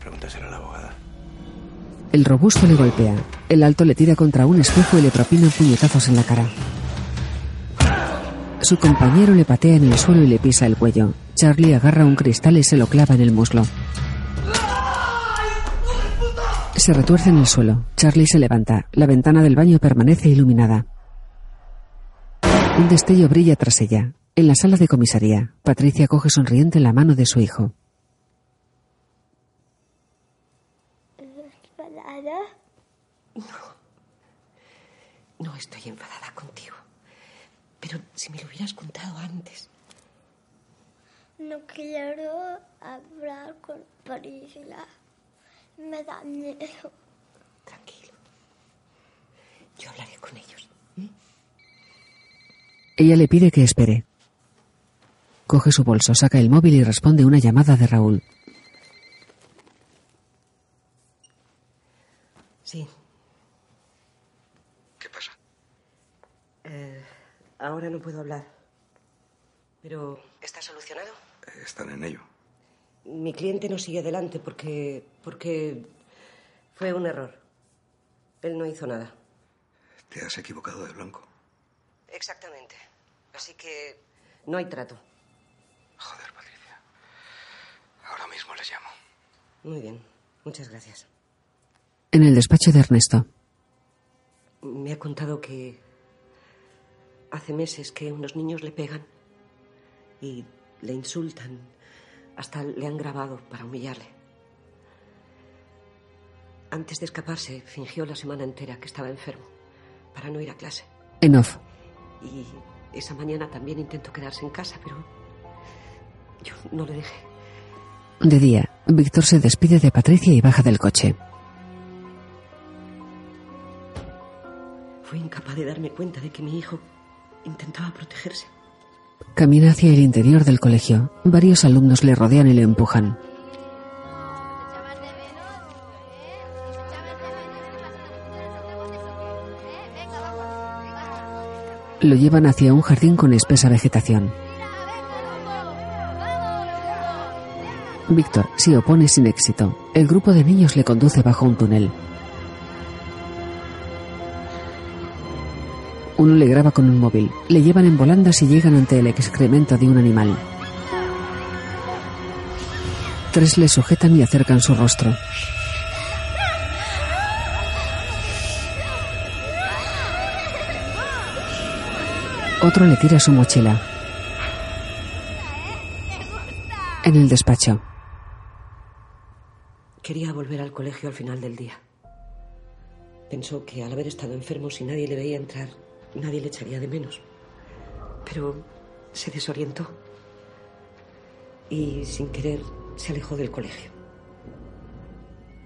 Pregúntaselo a la abogada. El robusto le golpea. El alto le tira contra un espejo y le propina puñetazos en la cara. Su compañero le patea en el suelo y le pisa el cuello. Charlie agarra un cristal y se lo clava en el muslo. Se retuerce en el suelo. Charlie se levanta. La ventana del baño permanece iluminada. Un destello brilla tras ella. En la sala de comisaría, Patricia coge sonriente la mano de su hijo. No. No estoy enfadada contigo. Pero si me lo hubieras contado antes. No quiero hablar con Priscila. Me da miedo. Tranquilo. Yo hablaré con ellos. Ella le pide que espere. Coge su bolso, saca el móvil y responde una llamada de Raúl. Sí. ¿Qué pasa? Eh, ahora no puedo hablar. Pero, ¿está solucionado? Están en ello. Mi cliente no sigue adelante porque. porque. fue un error. Él no hizo nada. Te has equivocado de blanco. Exactamente. Así que. no hay trato. Joder, Patricia. Ahora mismo les llamo. Muy bien. Muchas gracias. En el despacho de Ernesto. Me ha contado que. hace meses que unos niños le pegan y le insultan. Hasta le han grabado para humillarle. Antes de escaparse, fingió la semana entera que estaba enfermo para no ir a clase. En off. Y esa mañana también intentó quedarse en casa, pero yo no le dejé. De día, Víctor se despide de Patricia y baja del coche. Fui incapaz de darme cuenta de que mi hijo intentaba protegerse. Camina hacia el interior del colegio. Varios alumnos le rodean y le empujan. Lo llevan hacia un jardín con espesa vegetación. Víctor se opone sin éxito. El grupo de niños le conduce bajo un túnel. Uno le graba con un móvil. Le llevan en volandas y llegan ante el excremento de un animal. Tres le sujetan y acercan su rostro. Otro le tira su mochila. En el despacho. Quería volver al colegio al final del día. Pensó que al haber estado enfermo, si nadie le veía entrar, nadie le echaría de menos. Pero se desorientó. Y sin querer se alejó del colegio.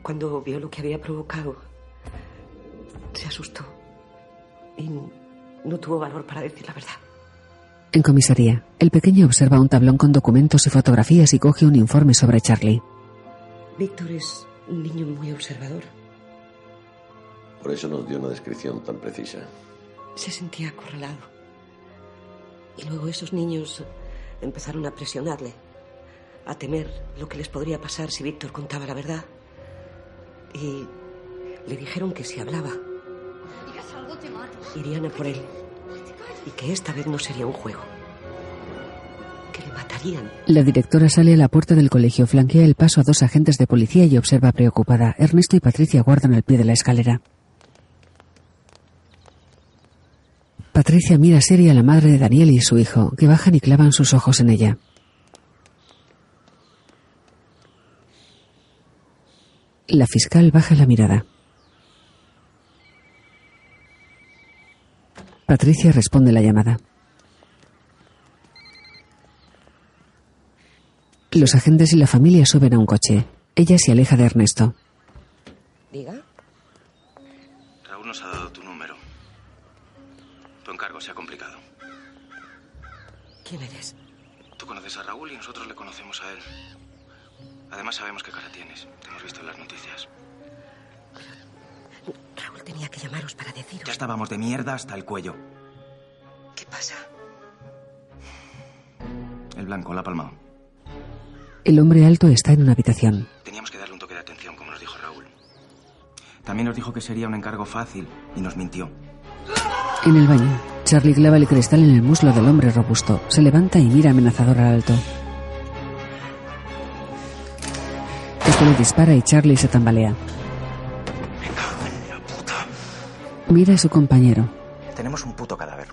Cuando vio lo que había provocado, se asustó. Y no tuvo valor para decir la verdad. En comisaría, el pequeño observa un tablón con documentos y fotografías y coge un informe sobre Charlie. Víctor es un niño muy observador. Por eso nos dio una descripción tan precisa. Se sentía acorralado. Y luego esos niños empezaron a presionarle, a temer lo que les podría pasar si Víctor contaba la verdad. Y le dijeron que si hablaba, irían a por él. Y que esta vez no sería un juego. Que le matarían. La directora sale a la puerta del colegio, flanquea el paso a dos agentes de policía y observa preocupada. Ernesto y Patricia guardan al pie de la escalera. Patricia mira seria a la madre de Daniel y su hijo, que bajan y clavan sus ojos en ella. La fiscal baja la mirada. Patricia responde la llamada. Los agentes y la familia suben a un coche. Ella se aleja de Ernesto. Diga. Raúl nos ha dado tu número. Tu encargo se ha complicado. ¿Quién eres? Tú conoces a Raúl y nosotros le conocemos a él. Además sabemos qué cara tienes. Te hemos visto en las noticias. Raúl tenía que llamaros para deciros. Ya estábamos de mierda hasta el cuello. ¿Qué pasa? El blanco, la palma. El hombre alto está en una habitación. Teníamos que darle un toque de atención, como nos dijo Raúl. También nos dijo que sería un encargo fácil y nos mintió. En el baño, Charlie clava el cristal en el muslo del hombre robusto. Se levanta y mira amenazador al alto. Este le dispara y Charlie se tambalea. Mira a su compañero. Tenemos un puto cadáver.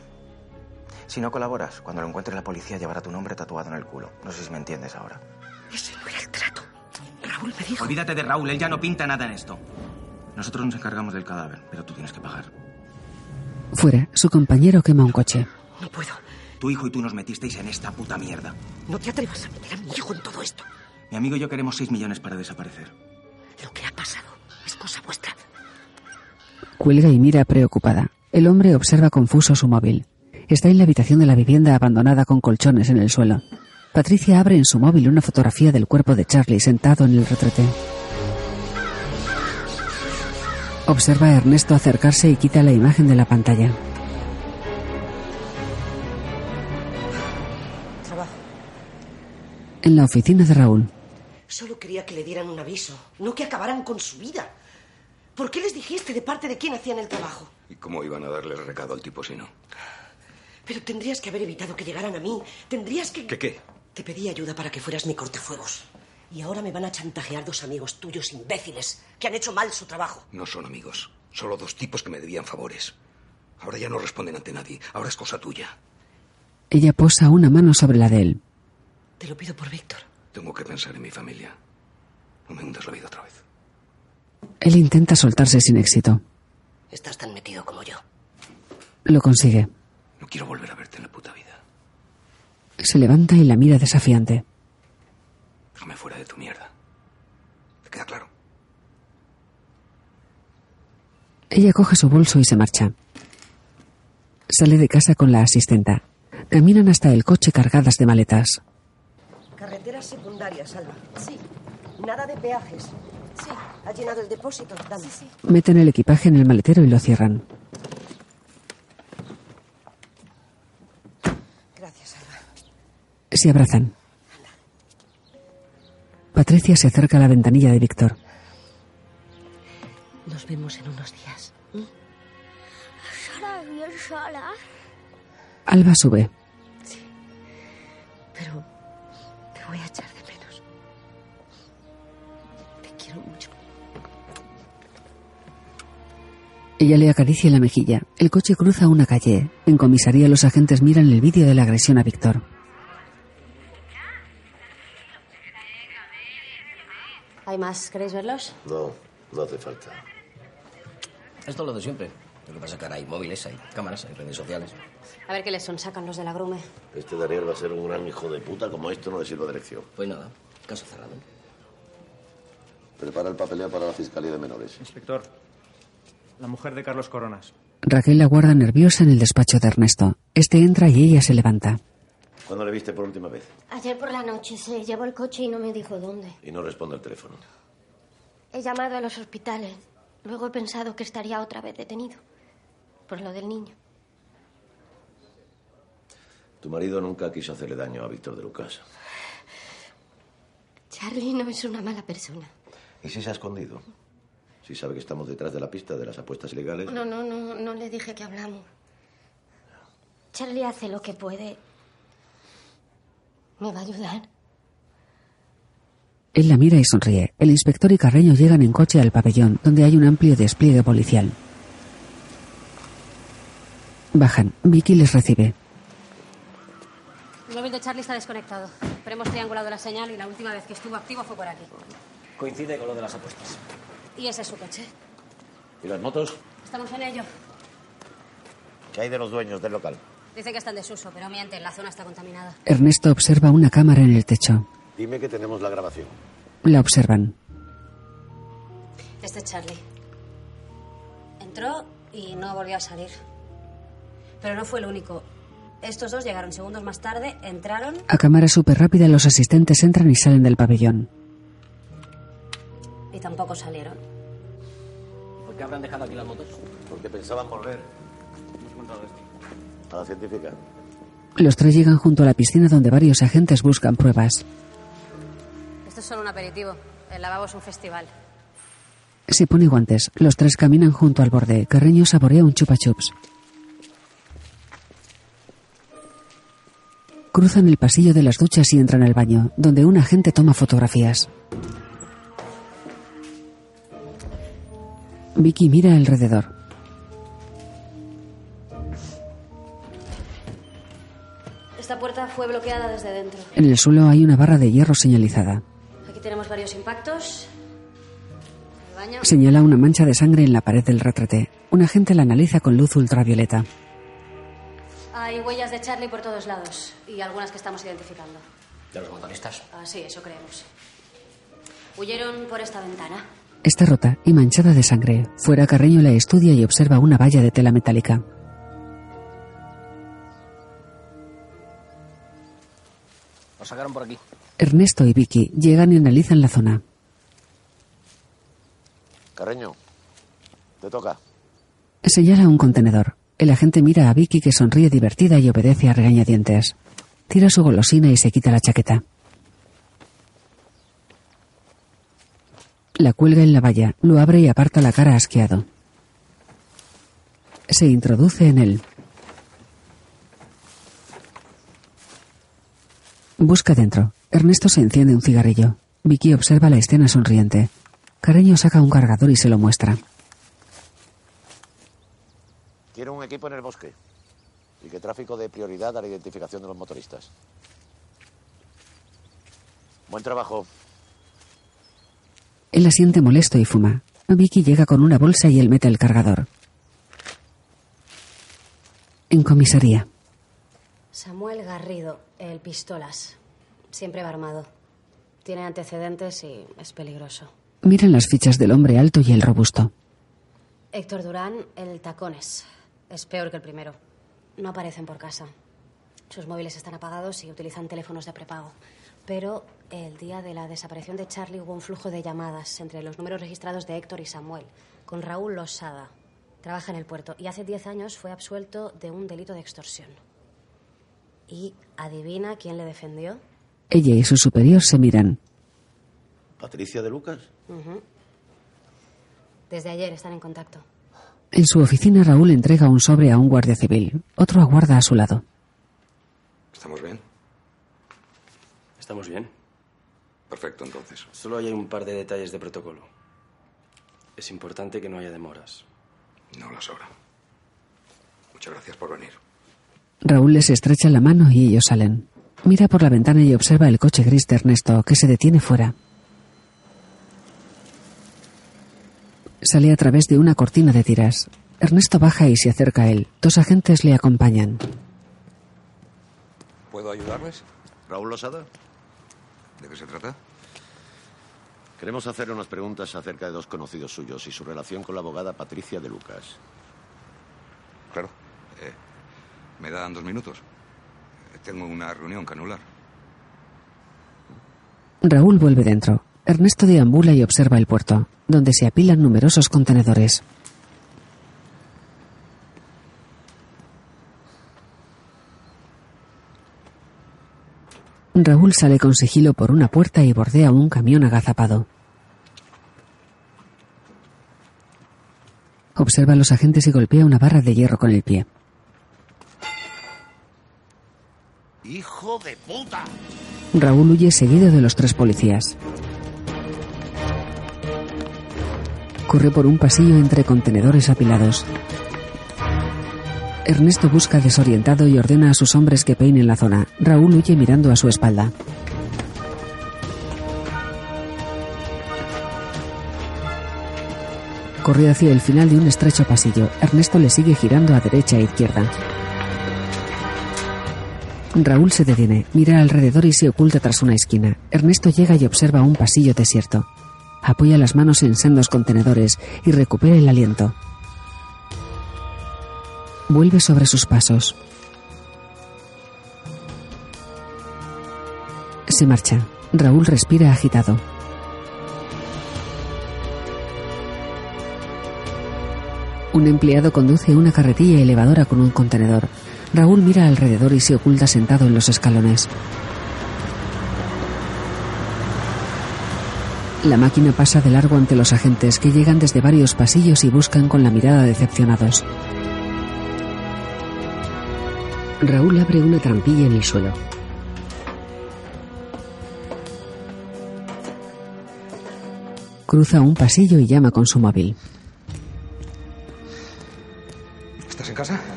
Si no colaboras, cuando lo encuentre la policía llevará tu nombre tatuado en el culo. No sé si me entiendes ahora. Ese no era el trato. Raúl me dijo. Olvídate de Raúl, él ya no pinta nada en esto. Nosotros nos encargamos del cadáver, pero tú tienes que pagar. Fuera, su compañero quema un coche. No puedo. Tu hijo y tú nos metisteis en esta puta mierda. No te atrevas a meter a mi hijo en todo esto. Mi amigo y yo queremos 6 millones para desaparecer. Lo que ha pasado es cosa vuestra. Cuelga y mira preocupada. El hombre observa confuso su móvil. Está en la habitación de la vivienda abandonada con colchones en el suelo. Patricia abre en su móvil una fotografía del cuerpo de Charlie sentado en el retrete. Observa a Ernesto acercarse y quita la imagen de la pantalla. Trabajo. En la oficina de Raúl, Solo quería que le dieran un aviso, no que acabaran con su vida. ¿Por qué les dijiste de parte de quién hacían el trabajo? ¿Y cómo iban a darle el recado al tipo si no? Pero tendrías que haber evitado que llegaran a mí. Tendrías que... ¿Qué qué? Te pedí ayuda para que fueras mi cortefuegos. Y ahora me van a chantajear dos amigos tuyos imbéciles que han hecho mal su trabajo. No son amigos. Solo dos tipos que me debían favores. Ahora ya no responden ante nadie. Ahora es cosa tuya. ella posa una mano sobre la de él. Te lo pido por Víctor. Tengo que pensar en mi familia. No me hundas la vida otra vez. Él intenta soltarse sin éxito. Estás tan metido como yo. Lo consigue. No quiero volver a verte en la puta vida. Se levanta y la mira desafiante. Déjame fuera de tu mierda. ¿Te queda claro? Ella coge su bolso y se marcha. Sale de casa con la asistenta. Caminan hasta el coche cargadas de maletas. Carreteras secundarias, Alba. Sí. Nada de peajes. Sí. ¿Ha llenado el depósito? Dame. Meten el equipaje en el maletero y lo cierran. Gracias, Alba. Se abrazan. Patricia se acerca a la ventanilla de Víctor. Nos vemos en unos días. ¿Estarás bien sola? Alba sube. Pero te voy a echar de menos. Te quiero mucho. Ella le acaricia la mejilla. El coche cruza una calle. En comisaría los agentes miran el vídeo de la agresión a Víctor. ¿Hay más? ¿Queréis verlos? No, no hace falta. Esto es lo de siempre. Lo que pasa es que ahora hay móviles, hay cámaras, hay redes sociales. A ver qué les son, sacan los de la grume. Este Daniel va a ser un gran hijo de puta como esto no le sirve de lección. Pues nada, caso cerrado. Prepara el papeleo para la Fiscalía de Menores. Inspector, la mujer de Carlos Coronas. Raquel la guarda nerviosa en el despacho de Ernesto. Este entra y ella se levanta. ¿Cuándo le viste por última vez? Ayer por la noche se llevó el coche y no me dijo dónde. Y no responde al teléfono. He llamado a los hospitales. Luego he pensado que estaría otra vez detenido. Por lo del niño. Tu marido nunca quiso hacerle daño a Víctor de Lucas. Charlie no es una mala persona. ¿Y si se ha escondido? Si sabe que estamos detrás de la pista de las apuestas ilegales. No, no, no, no le dije que hablamos. Charlie hace lo que puede. ¿Me va a ayudar? Él la mira y sonríe. El inspector y Carreño llegan en coche al pabellón, donde hay un amplio despliegue policial. Bajan. Vicky les recibe. El móvil de Charlie está desconectado. Pero hemos triangulado la señal y la última vez que estuvo activo fue por aquí. Coincide con lo de las apuestas. Y ese es su coche. ¿Y las motos? Estamos en ello. ¿Qué hay de los dueños del local? Dicen que está en desuso, pero mienten, la zona está contaminada. Ernesto observa una cámara en el techo. Dime que tenemos la grabación. La observan. Este es Charlie. Entró y no volvió a salir. Pero no fue el único. Estos dos llegaron segundos más tarde, entraron A cámara súper rápida los asistentes entran y salen del pabellón. y tampoco salieron. ¿Por qué habrán dejado aquí las motos? Porque pensaban volver. Hemos contado esto. A la científica. Los tres llegan junto a la piscina donde varios agentes buscan pruebas. Esto es solo un aperitivo. El lavabo es un festival. Se pone guantes. Los tres caminan junto al borde. Carreño saborea un chupa chups. Cruzan el pasillo de las duchas y entran al baño, donde un agente toma fotografías. Vicky mira alrededor. Bloqueada desde dentro. En el suelo hay una barra de hierro señalizada. Aquí tenemos varios impactos. El baño. Señala una mancha de sangre en la pared del retrete. Un agente la analiza con luz ultravioleta. Hay huellas de Charlie por todos lados y algunas que estamos identificando. ¿De los motoristas? Ah, sí, eso creemos. Huyeron por esta ventana. Está rota y manchada de sangre. Fuera Carreño la estudia y observa una valla de tela metálica. Lo sacaron por aquí. Ernesto y Vicky llegan y analizan la zona. Carreño, te toca. Señala un contenedor. El agente mira a Vicky que sonríe divertida y obedece a regañadientes. Tira su golosina y se quita la chaqueta. La cuelga en la valla, lo abre y aparta la cara asqueado. Se introduce en él. Busca dentro. Ernesto se enciende un cigarrillo. Vicky observa la escena sonriente. Carreño saca un cargador y se lo muestra. Quiero un equipo en el bosque. Y que tráfico dé prioridad a la identificación de los motoristas. Buen trabajo. Él asiente molesto y fuma. Vicky llega con una bolsa y él mete el cargador. En comisaría. Samuel Garrido, el pistolas. Siempre va armado. Tiene antecedentes y es peligroso. Miran las fichas del hombre alto y el robusto. Héctor Durán, el tacones. Es peor que el primero. No aparecen por casa. Sus móviles están apagados y utilizan teléfonos de prepago. Pero el día de la desaparición de Charlie hubo un flujo de llamadas entre los números registrados de Héctor y Samuel, con Raúl Losada. Trabaja en el puerto y hace 10 años fue absuelto de un delito de extorsión. ¿Y adivina quién le defendió? Ella y su superior se miran. ¿Patricia de Lucas? Desde ayer están en contacto. En su oficina Raúl entrega un sobre a un guardia civil. Otro aguarda a su lado. ¿Estamos bien? Estamos bien. Perfecto, entonces. Solo hay un par de detalles de protocolo. Es importante que no haya demoras. No las habrá. Muchas gracias por venir. Raúl les estrecha la mano y ellos salen. Mira por la ventana y observa el coche gris de Ernesto, que se detiene fuera. Sale a través de una cortina de tiras. Ernesto baja y se acerca a él. Dos agentes le acompañan. ¿Puedo ayudarles? Raúl Losada. ¿De qué se trata? Queremos hacerle unas preguntas acerca de dos conocidos suyos y su relación con la abogada Patricia de Lucas. Claro. Eh, ¿Me dan dos minutos? Tengo una reunión que anular. Raúl vuelve dentro. Ernesto deambula y observa el puerto, donde se apilan numerosos contenedores. Raúl sale con sigilo por una puerta y bordea un camión agazapado. Observa a los agentes y golpea una barra de hierro con el pie. ¡Hijo de puta! Raúl huye seguido de los tres policías. Corre por un pasillo entre contenedores apilados. Ernesto busca desorientado y ordena a sus hombres que peinen la zona. Raúl huye mirando a su espalda. Corre hacia el final de un estrecho pasillo. Ernesto le sigue girando a derecha e izquierda. Raúl se detiene, mira alrededor y se oculta tras una esquina. Ernesto llega y observa un pasillo desierto. Apoya las manos en sendos contenedores y recupera el aliento. Vuelve sobre sus pasos. Se marcha. Raúl respira agitado. Un empleado conduce una carretilla elevadora con un contenedor. Raúl mira alrededor y se oculta sentado en los escalones. La máquina pasa de largo ante los agentes que llegan desde varios pasillos y buscan con la mirada decepcionados. Raúl abre una trampilla en el suelo. Cruza un pasillo y llama con su móvil. ¿Estás en casa?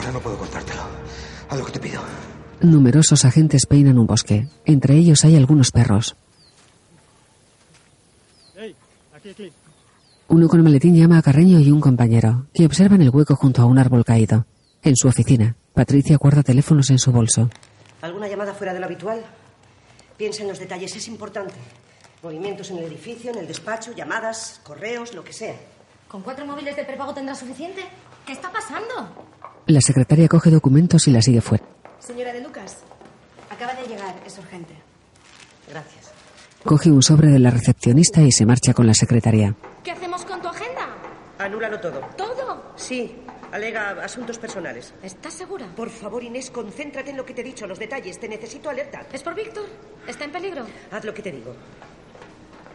Ahora no puedo contártelo. Haz lo que te pido. Numerosos agentes peinan un bosque. Entre ellos hay algunos perros. ¡Hey! Aquí, aquí. Uno con maletín llama a Carreño y un compañero, que observan el hueco junto a un árbol caído. En su oficina, Patricia guarda teléfonos en su bolso. ¿Alguna llamada fuera de lo habitual? Piensa en los detalles, es importante. Movimientos en el edificio, en el despacho, llamadas, correos, lo que sea. ¿Con cuatro móviles de prepago tendrá suficiente? ¿Qué está pasando? La secretaria coge documentos y la sigue fuera. Señora de Lucas, acaba de llegar, es urgente. Gracias. Coge un sobre de la recepcionista y se marcha con la secretaria. ¿Qué hacemos con tu agenda? Anúlalo todo. ¿Todo? Sí, alega asuntos personales. ¿Estás segura? Por favor, Inés, concéntrate en lo que te he dicho, los detalles. Te necesito alerta. ¿Es por Víctor? ¿Está en peligro? Haz lo que te digo.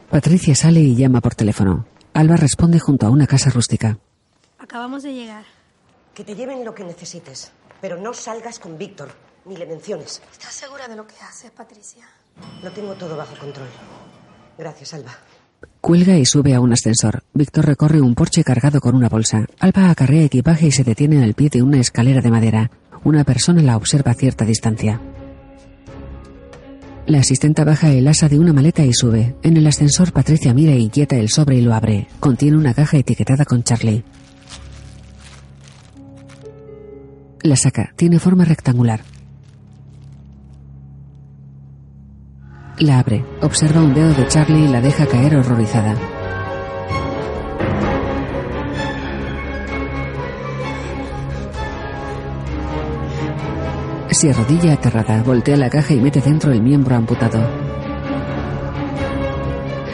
Patricia sale y llama por teléfono. Alba responde junto a una casa rústica. Acabamos de llegar. Que te lleven lo que necesites. Pero no salgas con Víctor, ni le menciones. ¿Estás segura de lo que haces, Patricia? Lo tengo todo bajo control. Gracias, Alba. Cuelga y sube a un ascensor. Víctor recorre un porche cargado con una bolsa. Alba acarrea equipaje y se detiene al pie de una escalera de madera. Una persona la observa a cierta distancia. La asistenta baja el asa de una maleta y sube. En el ascensor, Patricia mira e inquieta el sobre y lo abre. Contiene una caja etiquetada con Charlie. La saca. Tiene forma rectangular. La abre. Observa un dedo de Charlie y la deja caer horrorizada. Se arrodilla aterrada, voltea la caja y mete dentro el miembro amputado.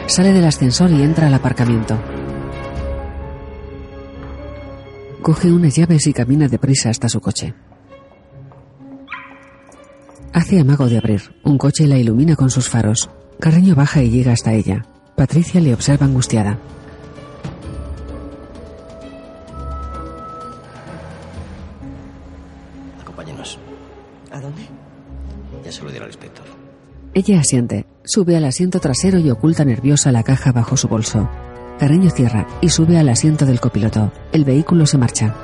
Sale del ascensor y entra al aparcamiento. Coge unas llaves y camina deprisa hasta su coche. Hace amago de abrir. Un coche la ilumina con sus faros. Carreño baja y llega hasta ella. Patricia le observa angustiada. Acompáñenos. ¿A dónde? Ya se lo dirá al inspector. Ella asiente, sube al asiento trasero y oculta nerviosa la caja bajo su bolso. Carreño cierra y sube al asiento del copiloto. El vehículo se marcha.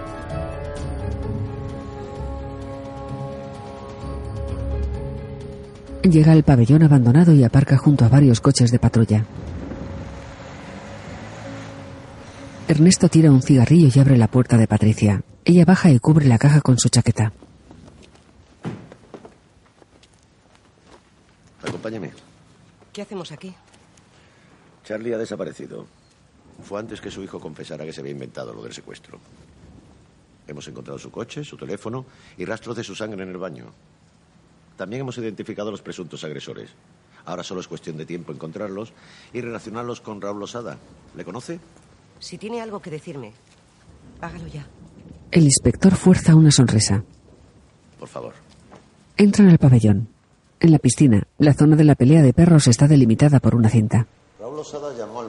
Llega al pabellón abandonado y aparca junto a varios coches de patrulla. Ernesto tira un cigarrillo y abre la puerta de Patricia. Ella baja y cubre la caja con su chaqueta. Acompáñeme. ¿Qué hacemos aquí? Charlie ha desaparecido. Fue antes que su hijo confesara que se había inventado lo del secuestro. Hemos encontrado su coche, su teléfono y rastros de su sangre en el baño. También hemos identificado a los presuntos agresores. Ahora solo es cuestión de tiempo encontrarlos y relacionarlos con Raúl Losada. ¿Le conoce? Si tiene algo que decirme, hágalo ya. El inspector fuerza una sonrisa. Por favor. Entran al pabellón. En la piscina, la zona de la pelea de perros está delimitada por una cinta. Raúl Losada llamó al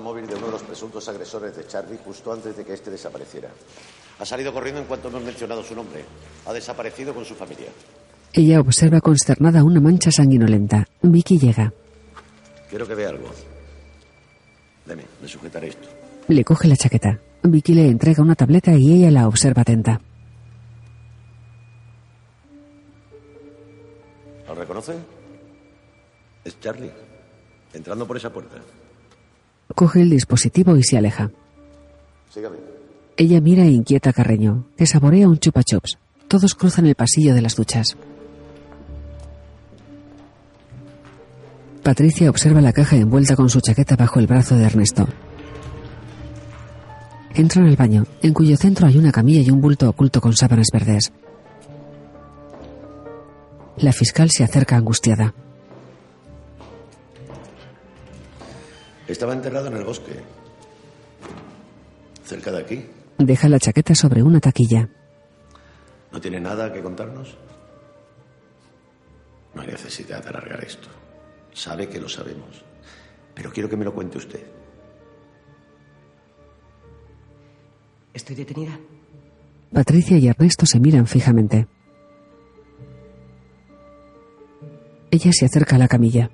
presuntos agresores de Charlie justo antes de que este desapareciera. Ha salido corriendo en cuanto hemos mencionado su nombre. Ha desaparecido con su familia. Ella observa consternada una mancha sanguinolenta. Vicky llega. Quiero que vea algo. Deme, me sujetaré esto. Le coge la chaqueta. Vicky le entrega una tableta y ella la observa atenta. ¿Lo reconoce? Es Charlie. Entrando por esa puerta. Coge el dispositivo y se aleja. Sígame. Ella mira e inquieta a Carreño, que saborea un chupa chups. Todos cruzan el pasillo de las duchas. Patricia observa la caja envuelta con su chaqueta bajo el brazo de Ernesto. Entran al baño, en cuyo centro hay una camilla y un bulto oculto con sábanas verdes. La fiscal se acerca angustiada. Estaba enterrado en el bosque. Cerca de aquí. Deja la chaqueta sobre una taquilla. ¿No tiene nada que contarnos? No hay necesidad de alargar esto. Sabe que lo sabemos. Pero quiero que me lo cuente usted. Estoy detenida. Patricia y Ernesto se miran fijamente. Ella se acerca a la camilla.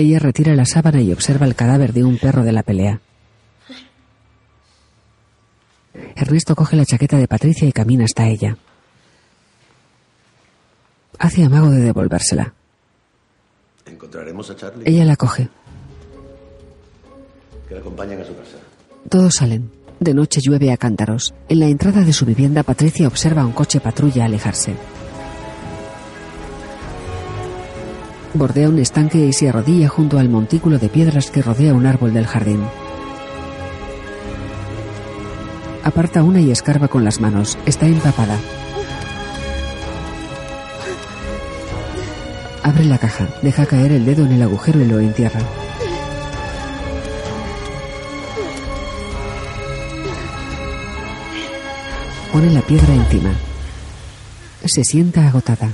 Ella retira la sábana y observa el cadáver de un perro de la pelea. Ernesto coge la chaqueta de Patricia y camina hasta ella. Hace amago de devolvérsela. Encontraremos a Charlie. Ella la coge. Que la acompañen a su casa. Todos salen. De noche llueve a cántaros. En la entrada de su vivienda, Patricia observa un coche patrulla alejarse. Bordea un estanque y se arrodilla junto al montículo de piedras que rodea un árbol del jardín. Aparta una y escarba con las manos. Está empapada. Abre la caja, deja caer el dedo en el agujero y lo entierra. Pone la piedra encima. Se sienta agotada.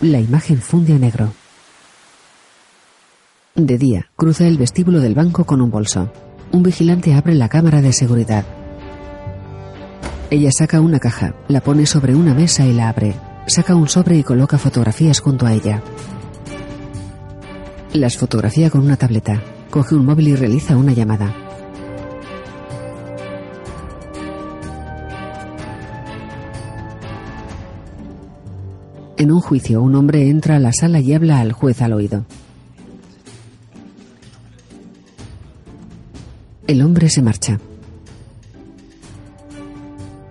La imagen funde a negro. De día, cruza el vestíbulo del banco con un bolso. Un vigilante abre la cámara de seguridad. Ella saca una caja, la pone sobre una mesa y la abre. Saca un sobre y coloca fotografías junto a ella. Las fotografía con una tableta. Coge un móvil y realiza una llamada. En un juicio, un hombre entra a la sala y habla al juez al oído. El hombre se marcha.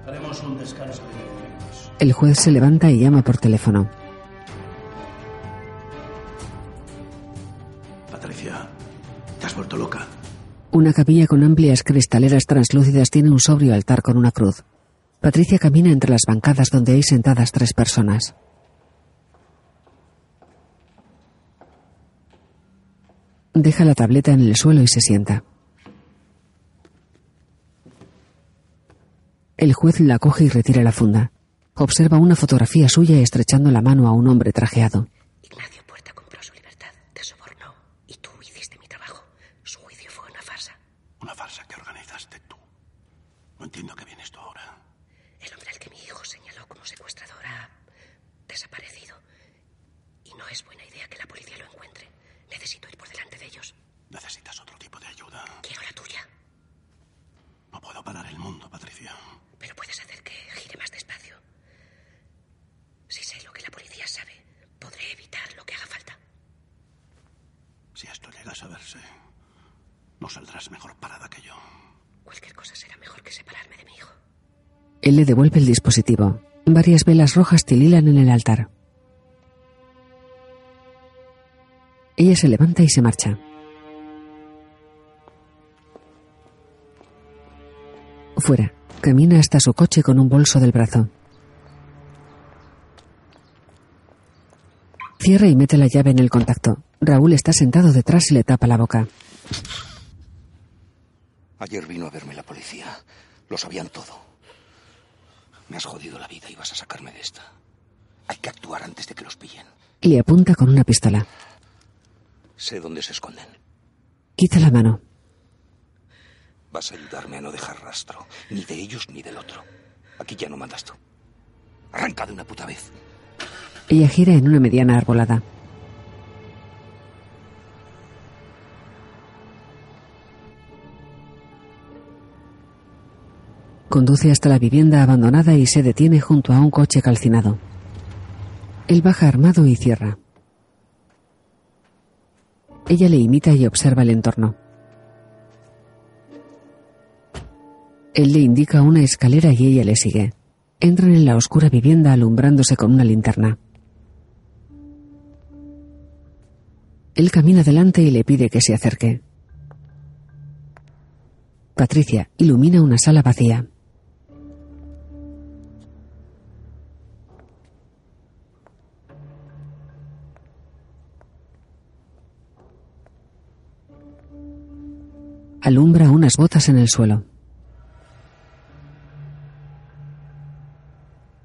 Haremos un descanso de 10 minutos. El juez se levanta y llama por teléfono. Patricia, te has vuelto loca. Una capilla con amplias cristaleras translúcidas tiene un sobrio altar con una cruz. Patricia camina entre las bancadas donde hay sentadas tres personas. Deja la tableta en el suelo y se sienta. El juez la coge y retira la funda. Observa una fotografía suya estrechando la mano a un hombre trajeado. Ignacio Puerta compró su libertad, te sobornó y tú hiciste mi trabajo. Su juicio fue una farsa. Una farsa que organizaste tú. No entiendo qué viene esto ahora. El hombre al que mi hijo señaló como secuestrador ha desaparecido. Y no es buena idea que la policía lo encuentre. Necesito ir por delante de ellos. Necesitas otro tipo de ayuda. Quiero la tuya, No puedo parar el mundo, Patricia. pero puedes hacer que gire más despacio. Si sé lo que la policía sabe, podré evitar lo que haga falta. Si esto llega a saberse, no saldrás mejor parada que yo. Cualquier cosa será mejor que separarme de mi hijo. Él le devuelve el dispositivo. Varias velas rojas tililan en el altar. Ella se levanta y se marcha. Fuera, camina hasta su coche con un bolso del brazo. Cierra y mete la llave en el contacto. Raúl está sentado detrás y le tapa la boca. Ayer vino a verme la policía. Lo sabían todo. Me has jodido la vida y vas a sacarme de esta. Hay que actuar antes de que los pillen. Le apunta con una pistola. Sé dónde se esconden. Quita la mano. Vas a ayudarme a no dejar rastro, ni de ellos ni del otro. Aquí ya no mandas tú. Arranca de una puta vez. Ella gira en una mediana arbolada. Conduce hasta la vivienda abandonada y se detiene junto a un coche calcinado. Él baja armado y cierra. Ella le imita y observa el entorno. Él le indica una escalera y ella le sigue. Entran en la oscura vivienda alumbrándose con una linterna. Él camina delante y le pide que se acerque. Patricia ilumina una sala vacía. Alumbra unas botas en el suelo.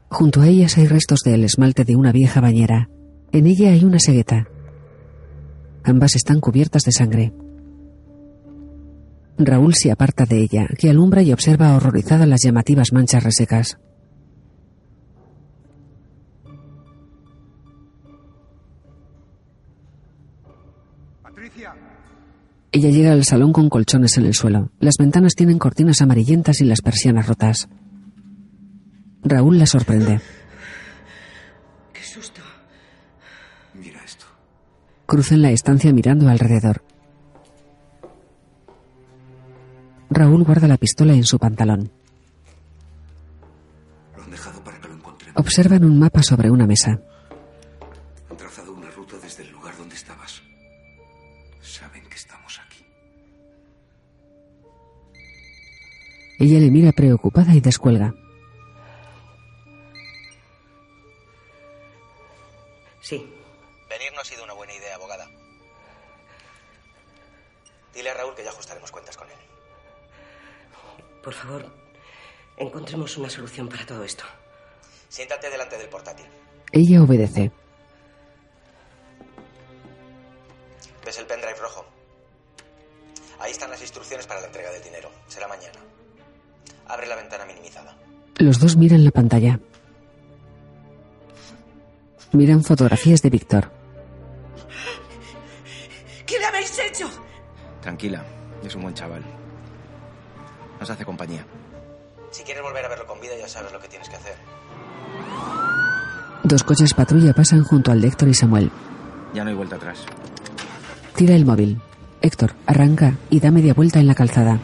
Junto a ellas hay restos del esmalte de una vieja bañera. En ella hay una segueta. Ambas están cubiertas de sangre. Raúl se aparta de ella, que alumbra y observa horrorizada las llamativas manchas resecas. Ella llega al salón con colchones en el suelo. Las ventanas tienen cortinas amarillentas y las persianas rotas. Raúl la sorprende. ¡Qué susto! Mira esto. Cruzan la estancia mirando alrededor. Raúl guarda la pistola en su pantalón. Lo han dejado para que lo. Observan un mapa sobre una mesa. Ella le mira preocupada y descuelga. Sí. Venir no ha sido una buena idea, abogada. Dile a Raúl que ya ajustaremos cuentas con él. Por favor, encontremos una solución para todo esto. Siéntate delante del portátil. Ella obedece. ¿Ves el pendrive rojo? Ahí están las instrucciones para la entrega del dinero. Será mañana. Abre la ventana minimizada. Los dos miran la pantalla. Miran fotografías de Víctor. ¿Qué le habéis hecho? Tranquila, es un buen chaval. Nos hace compañía. Si quieres volver a verlo con vida, ya sabes lo que tienes que hacer. Dos coches patrulla pasan junto al de Héctor y Samuel. Ya no hay vuelta atrás. Tira el móvil. Héctor arranca y da media vuelta en la calzada.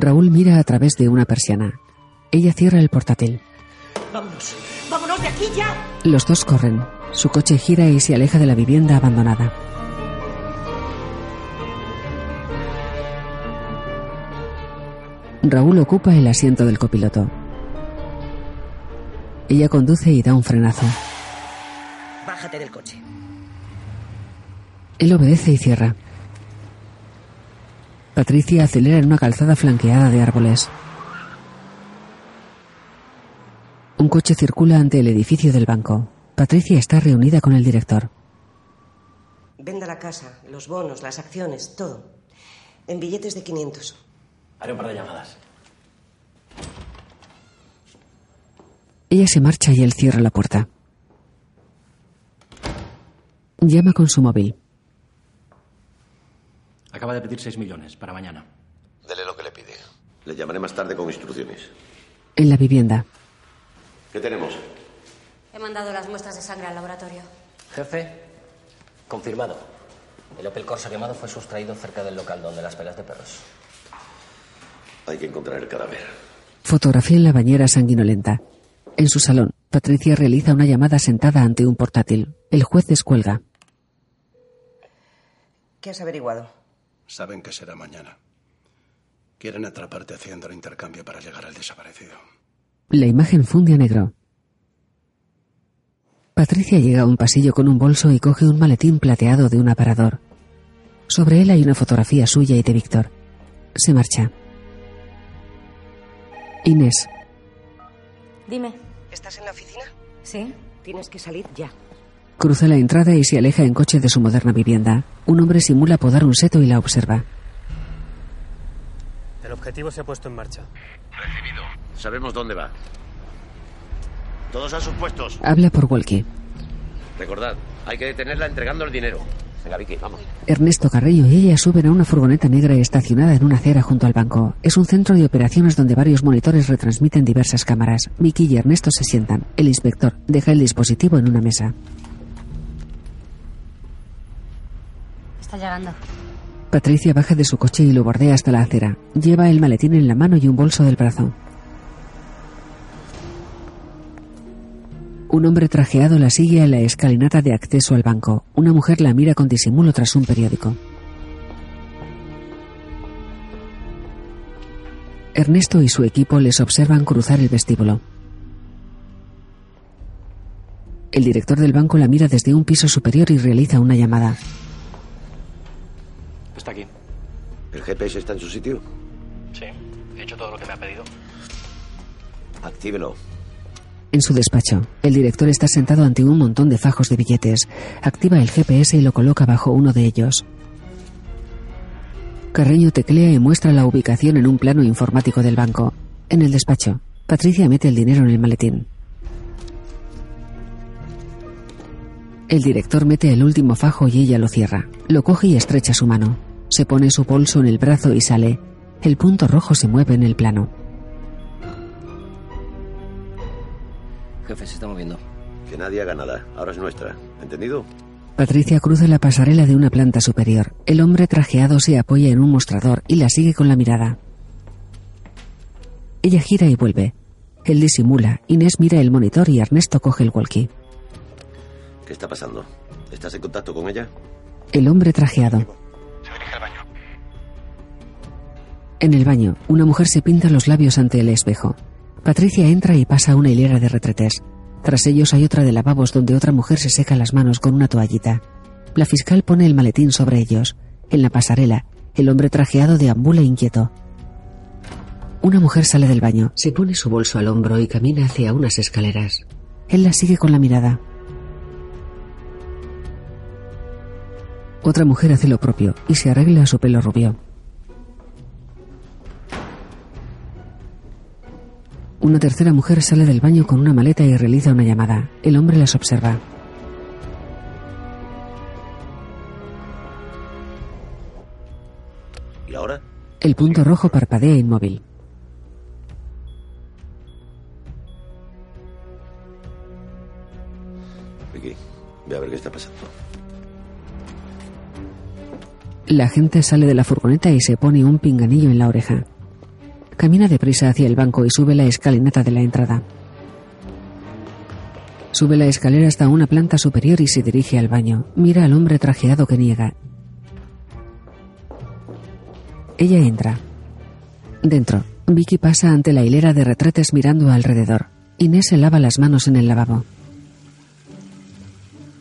Raúl mira a través de una persiana. Ella cierra el portátil. Vámonos. Vámonos de aquí ya. Los dos corren. Su coche gira y se aleja de la vivienda abandonada. Raúl ocupa el asiento del copiloto. Ella conduce y da un frenazo. Bájate del coche. Él obedece y cierra. Patricia acelera en una calzada flanqueada de árboles. Un coche circula ante el edificio del banco. Patricia está reunida con el director. Venda la casa, los bonos, las acciones, todo. En billetes de 500. Haré un par de llamadas. Ella se marcha y él cierra la puerta. Llama con su móvil. Acaba de pedir 6 millones para mañana. Dele lo que le pide. Le llamaré más tarde con instrucciones. En la vivienda. ¿Qué tenemos? He mandado las muestras de sangre al laboratorio. Jefe, confirmado. El Opel Corsa quemado fue sustraído cerca del local donde las pelas de perros. Hay que encontrar el cadáver. Fotografía en la bañera sanguinolenta. En su salón, Patricia realiza una llamada sentada ante un portátil. El juez descuelga. ¿Qué has averiguado? Saben que será mañana. Quieren atraparte haciendo el intercambio para llegar al desaparecido. La imagen funde a negro. Patricia llega a un pasillo con un bolso y coge un maletín plateado de un aparador. Sobre él hay una fotografía suya y de Víctor. Se marcha. Inés. Dime. ¿Estás en la oficina? Sí. Tienes que salir ya. Cruza la entrada y se aleja en coche de su moderna vivienda. Un hombre simula podar un seto y la observa. El objetivo se ha puesto en marcha. Recibido. Sabemos dónde va. Todos a sus puestos. Habla por walkie. Recordad, hay que detenerla entregando el dinero. Venga, Vicky, vamos. Ernesto Carrillo y ella suben a una furgoneta negra estacionada en una acera junto al banco. Es un centro de operaciones donde varios monitores retransmiten diversas cámaras. Vicky y Ernesto se sientan. El inspector deja el dispositivo en una mesa. Patricia baja de su coche y lo bordea hasta la acera. Lleva el maletín en la mano y un bolso del brazo. Un hombre trajeado la sigue a la escalinata de acceso al banco. Una mujer la mira con disimulo tras un periódico. Ernesto y su equipo les observan cruzar el vestíbulo. El director del banco la mira desde un piso superior y realiza una llamada. Está aquí. ¿El GPS está en su sitio? Sí. He hecho todo lo que me ha pedido. Actívelo. En su despacho, el director está sentado ante un montón de fajos de billetes. Activa el GPS y lo coloca bajo uno de ellos. Carreño teclea y muestra la ubicación en un plano informático del banco. En el despacho, Patricia mete el dinero en el maletín. El director mete el último fajo y ella lo cierra. Lo coge y estrecha su mano. Se pone su bolso en el brazo y sale. El punto rojo se mueve en el plano. Jefe, se está moviendo. Que nadie haga nada. Ahora es nuestra. ¿Entendido? Patricia cruza la pasarela de una planta superior. El hombre trajeado se apoya en un mostrador y la sigue con la mirada. Ella gira y vuelve. Él disimula. Inés mira el monitor y Ernesto coge el walkie. ¿Qué está pasando? ¿Estás en contacto con ella? El hombre trajeado. En el baño, una mujer se pinta los labios ante el espejo. Patricia entra y pasa una hilera de retretes. Tras ellos hay otra de lavabos donde otra mujer se seca las manos con una toallita. La fiscal pone el maletín sobre ellos. En la pasarela, el hombre trajeado deambula inquieto. Una mujer sale del baño. Se pone su bolso al hombro y camina hacia unas escaleras. Él la sigue con la mirada. Otra mujer hace lo propio y se arregla su pelo rubio. Una tercera mujer sale del baño con una maleta y realiza una llamada. El hombre las observa. ¿Y ahora? El punto rojo parpadea inmóvil. Vicky, ve a ver qué está pasando. La gente sale de la furgoneta y se pone un pinganillo en la oreja. Camina deprisa hacia el banco y sube la escalinata de la entrada. Sube la escalera hasta una planta superior y se dirige al baño. Mira al hombre trajeado que niega. Ella entra. Dentro, Vicky pasa ante la hilera de retretes mirando alrededor. Inés se lava las manos en el lavabo.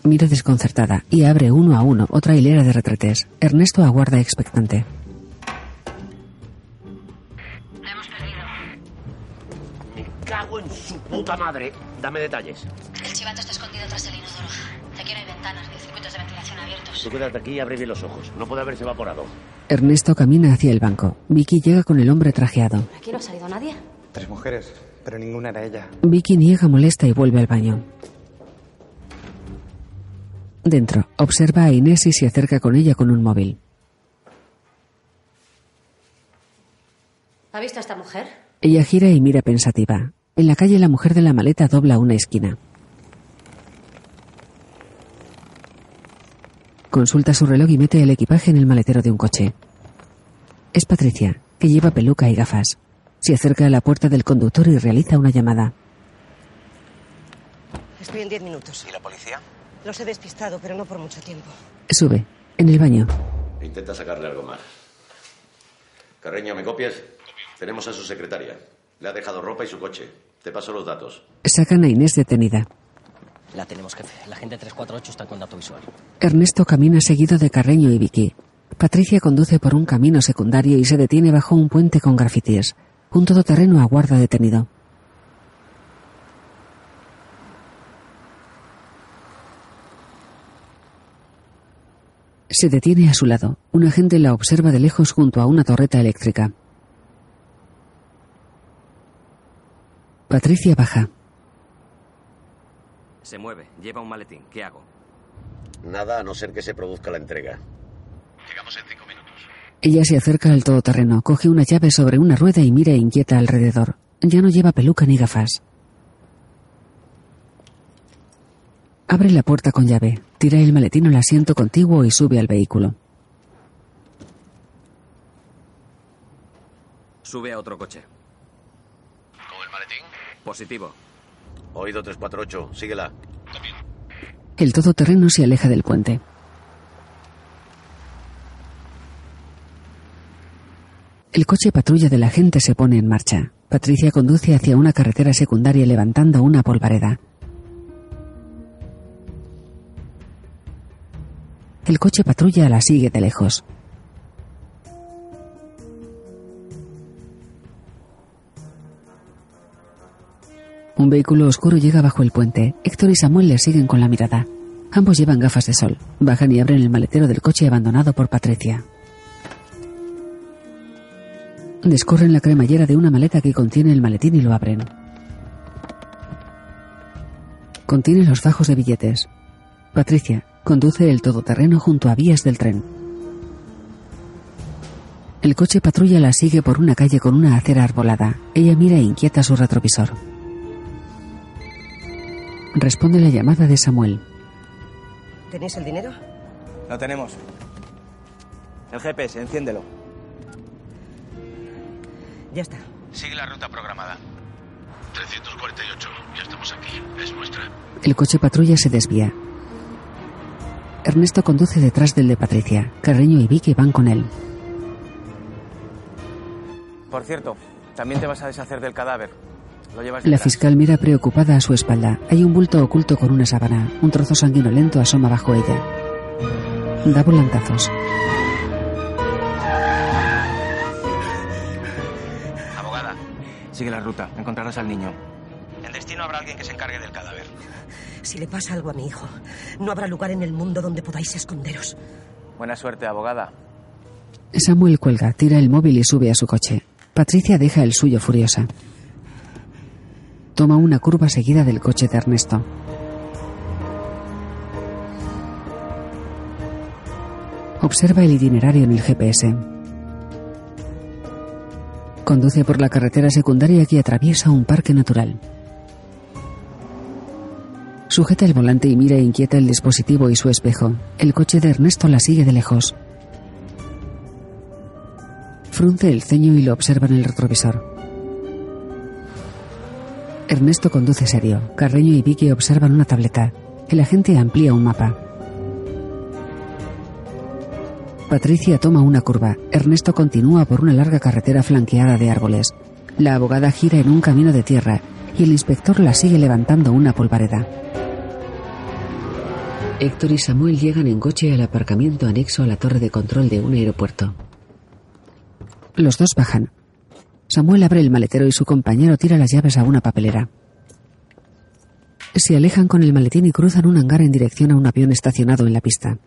Mira desconcertada y abre uno a uno otra hilera de retretes. Ernesto aguarda expectante. Me cago en su puta madre. Dame detalles. El chivato está escondido tras el inodoro. Aquí no hay ventanas ni circuitos de ventilación abiertos. Tú quédate aquí y abre bien los ojos. No puede haberse evaporado. Ernesto camina hacia el banco. Vicky llega con el hombre trajeado. ¿Aquí no ha salido nadie? Tres mujeres, pero ninguna era ella. Vicky niega molesta y vuelve al baño. Dentro, observa a Inés y se acerca con ella con un móvil. ¿Ha visto a esta mujer? Ella gira y mira pensativa. En la calle la mujer de la maleta dobla una esquina. Consulta su reloj y mete el equipaje en el maletero de un coche. Es Patricia, que lleva peluca y gafas. Se acerca a la puerta del conductor y realiza una llamada. Estoy en diez minutos. ¿Y la policía? Los he despistado, pero no por mucho tiempo. Sube. En el baño. Intenta sacarle algo más. Carreño, ¿me copias? Tenemos a su secretaria. Le ha dejado ropa y su coche. Te paso los datos. Sacan a Inés detenida. La tenemos, jefe. La gente 348 está con dato visual. Ernesto camina seguido de Carreño y Vicky. Patricia conduce por un camino secundario y se detiene bajo un puente con grafitis. Un todoterreno aguarda detenido. Se detiene a su lado. Un agente la observa de lejos junto a una torreta eléctrica. Patricia baja. Se mueve, lleva un maletín. ¿Qué hago? Nada a no ser que se produzca la entrega. Llegamos en cinco minutos. Ella se acerca al todoterreno, coge una llave sobre una rueda y mira inquieta alrededor. Ya no lleva peluca ni gafas. Abre la puerta con llave, tira el maletín al asiento contiguo y sube al vehículo. Sube a otro coche. ¿Con el maletín? Positivo. Oído 348, síguela. El todoterreno se aleja del puente. El coche patrulla de la gente se pone en marcha. Patricia conduce hacia una carretera secundaria levantando una polvareda. El coche patrulla la sigue de lejos. Un vehículo oscuro llega bajo el puente. Héctor y Samuel le siguen con la mirada. Ambos llevan gafas de sol. Bajan y abren el maletero del coche abandonado por Patricia. Descorren la cremallera de una maleta que contiene el maletín y lo abren. Contiene los fajos de billetes. Patricia conduce el todoterreno junto a vías del tren. El coche patrulla la sigue por una calle con una acera arbolada. Ella mira inquieta su retrovisor. Responde la llamada de Samuel. ¿Tenéis el dinero? Lo tenemos. El GPS, enciéndelo. Ya está. Sigue la ruta programada. 348. Ya estamos aquí. Es nuestra. El coche patrulla se desvía. Ernesto conduce detrás del de Patricia. Carreño y Vicky van con él. Por cierto, también te vas a deshacer del cadáver. Lo llevas La fiscal mira preocupada a su espalda. Hay un bulto oculto con una sábana. Un trozo sanguinolento asoma bajo ella. Da volantazos. Abogada, sigue la ruta. Encontrarás al niño. En destino habrá alguien que se encargue del cadáver. Si le pasa algo a mi hijo, no habrá lugar en el mundo donde podáis esconderos. Buena suerte, abogada. Samuel cuelga, tira el móvil y sube a su coche. Patricia deja el suyo furiosa. Toma una curva seguida del coche de Ernesto. Observa el itinerario en el GPS. Conduce por la carretera secundaria que atraviesa un parque natural. Sujeta el volante y mira inquieta el dispositivo y su espejo. El coche de Ernesto la sigue de lejos. Frunce el ceño y lo observa en el retrovisor. Ernesto conduce serio. Carreño y Vicky observan una tableta. El agente amplía un mapa. Patricia toma una curva. Ernesto continúa por una larga carretera flanqueada de árboles. La abogada gira en un camino de tierra y el inspector la sigue levantando una polvareda. Héctor y Samuel llegan en coche al aparcamiento anexo a la torre de control de un aeropuerto. Los dos bajan. Samuel abre el maletero y su compañero tira las llaves a una papelera. Se alejan con el maletín y cruzan un hangar en dirección a un avión estacionado en la pista.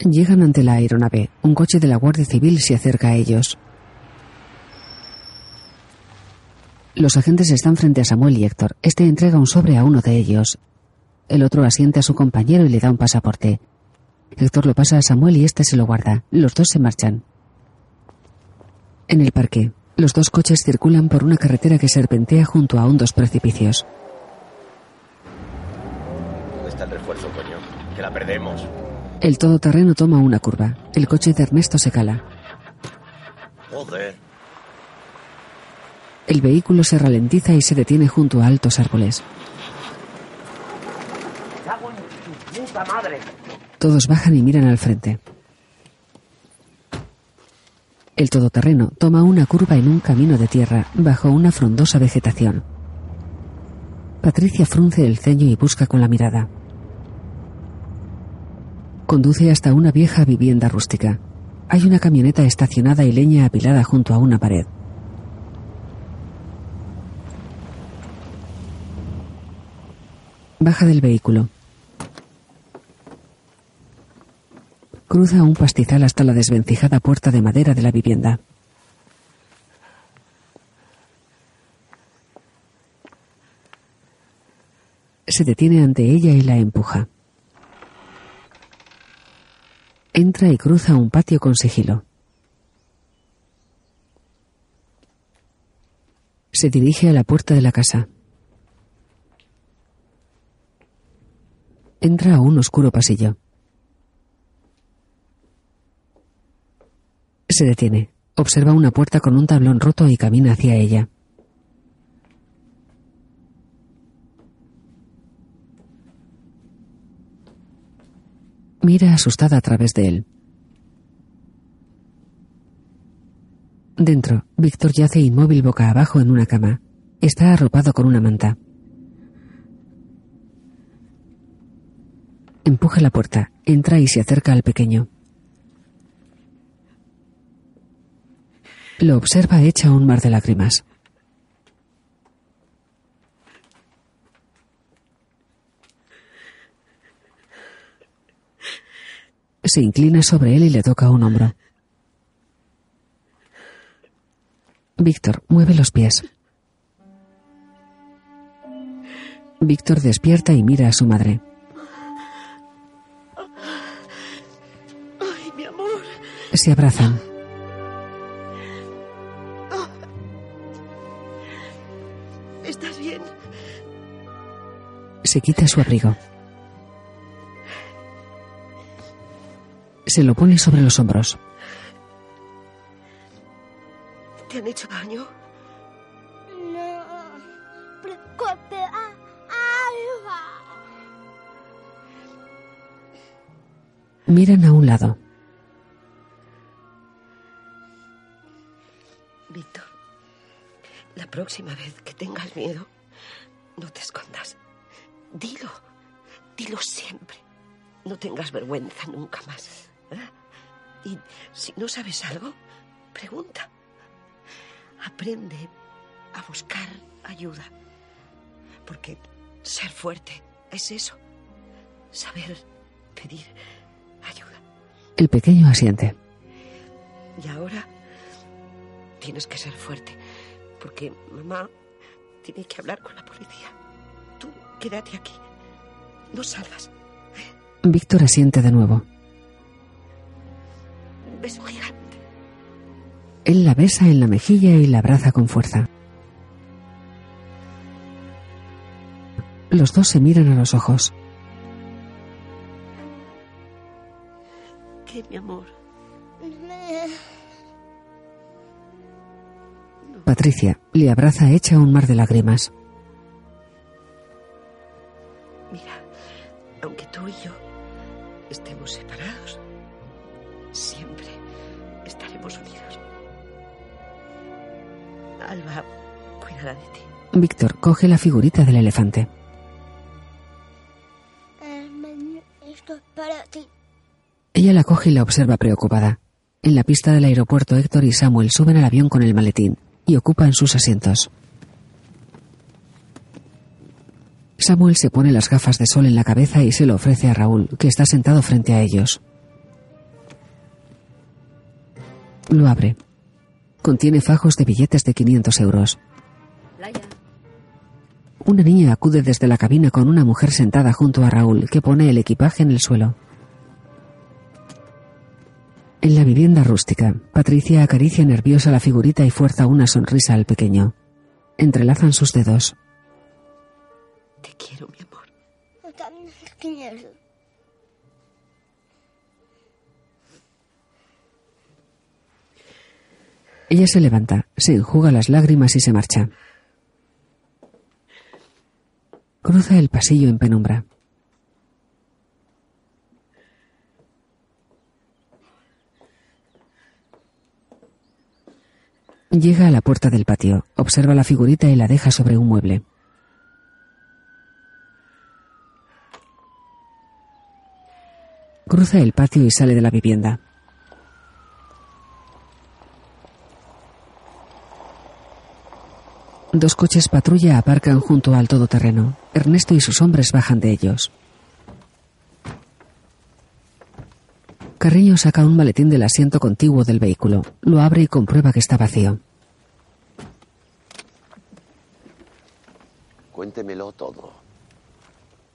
Llegan ante la aeronave. Un coche de la Guardia Civil se acerca a ellos. Los agentes están frente a Samuel y Héctor. Este entrega un sobre a uno de ellos. El otro asiente a su compañero y le da un pasaporte. Héctor lo pasa a Samuel y este se lo guarda. Los dos se marchan. En el parque, los dos coches circulan por una carretera que serpentea junto a hondos precipicios. ¿Dónde está el refuerzo, coño? Que la perdemos. El todoterreno toma una curva. El coche de Ernesto se cala. Joder. El vehículo se ralentiza y se detiene junto a altos árboles. Todos bajan y miran al frente. El todoterreno toma una curva en un camino de tierra bajo una frondosa vegetación. Patricia frunce el ceño y busca con la mirada. Conduce hasta una vieja vivienda rústica. Hay una camioneta estacionada y leña apilada junto a una pared. Baja del vehículo. Cruza un pastizal hasta la desvencijada puerta de madera de la vivienda. Se detiene ante ella y la empuja. Entra y cruza un patio con sigilo. Se dirige a la puerta de la casa. Entra a un oscuro pasillo. Se detiene. Observa una puerta con un tablón roto y camina hacia ella. Mira asustada a través de él. Dentro, Víctor yace inmóvil boca abajo en una cama. Está arropado con una manta. Empuja la puerta, entra y se acerca al pequeño. Lo observa hecha un mar de lágrimas. Se inclina sobre él y le toca un hombro. Víctor mueve los pies. Víctor despierta y mira a su madre. Se abrazan. ¿Estás Se quita su abrigo. Se lo pone sobre los hombros. ¿Te han hecho daño? Miran a un lado. La próxima vez que tengas miedo, no te escondas. Dilo, dilo siempre. No tengas vergüenza nunca más. ¿eh? Y si no sabes algo, pregunta. Aprende a buscar ayuda. Porque ser fuerte es eso. Saber pedir ayuda. El pequeño asiente. Y ahora tienes que ser fuerte. Porque mamá tiene que hablar con la policía. Tú quédate aquí. No salgas. Víctor asiente de nuevo. Un beso gigante. Él la besa en la mejilla y la abraza con fuerza. Los dos se miran a los ojos. ¿Qué, mi amor? Patricia le abraza hecha un mar de lágrimas. Mira, aunque tú y yo estemos separados, siempre estaremos unidos. Alba cuidará de ti. Víctor coge la figurita del elefante. Hermano, esto es para ti. Ella la coge y la observa preocupada. En la pista del aeropuerto, Héctor y Samuel suben al avión con el maletín y ocupan sus asientos. Samuel se pone las gafas de sol en la cabeza y se lo ofrece a Raúl, que está sentado frente a ellos. Lo abre. Contiene fajos de billetes de 500 euros. Una niña acude desde la cabina con una mujer sentada junto a Raúl, que pone el equipaje en el suelo. En la vivienda rústica, Patricia acaricia nerviosa la figurita y fuerza una sonrisa al pequeño. Entrelazan sus dedos. Te quiero, mi amor. Yo también te quiero. Ella se levanta, se enjuga las lágrimas y se marcha. Cruza el pasillo en penumbra. Llega a la puerta del patio, observa la figurita y la deja sobre un mueble. Cruza el patio y sale de la vivienda. Dos coches patrulla aparcan junto al todoterreno. Ernesto y sus hombres bajan de ellos. Carreño saca un maletín del asiento contiguo del vehículo. Lo abre y comprueba que está vacío. Cuéntemelo todo.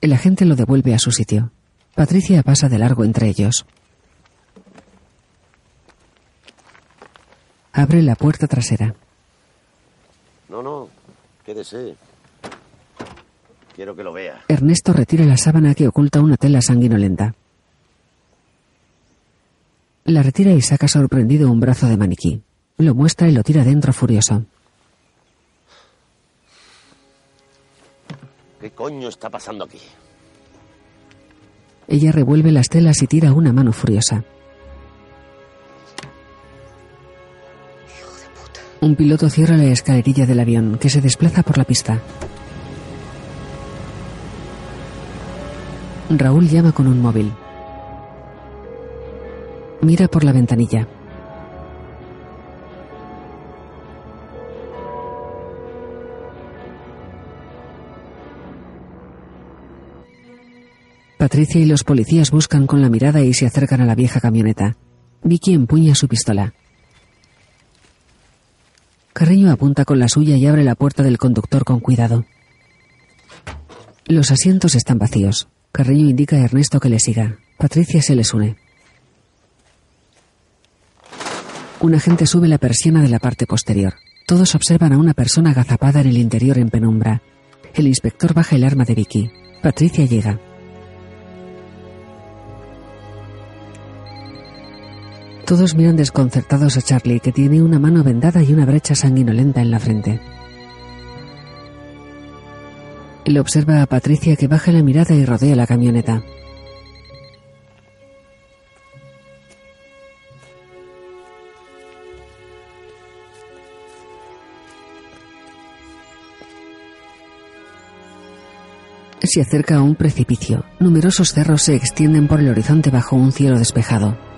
El agente lo devuelve a su sitio. Patricia pasa de largo entre ellos. Abre la puerta trasera. No, no, quédese. Quiero que lo vea. Ernesto retira la sábana que oculta una tela sanguinolenta. La retira y saca sorprendido un brazo de maniquí. Lo muestra y lo tira dentro furioso. ¿Qué coño está pasando aquí? Ella revuelve las telas y tira una mano furiosa. Un piloto cierra la escalerilla del avión, que se desplaza por la pista. Raúl llama con un móvil. Mira por la ventanilla. Patricia y los policías buscan con la mirada y se acercan a la vieja camioneta. Vicky empuña su pistola. Carreño apunta con la suya y abre la puerta del conductor con cuidado. Los asientos están vacíos. Carreño indica a Ernesto que le siga. Patricia se les une. Un agente sube la persiana de la parte posterior. Todos observan a una persona agazapada en el interior en penumbra. El inspector baja el arma de Vicky. Patricia llega. Todos miran desconcertados a Charlie, que tiene una mano vendada y una brecha sanguinolenta en la frente. Le observa a Patricia que baja la mirada y rodea la camioneta. Se acerca a un precipicio. Numerosos cerros se extienden por el horizonte bajo un cielo despejado.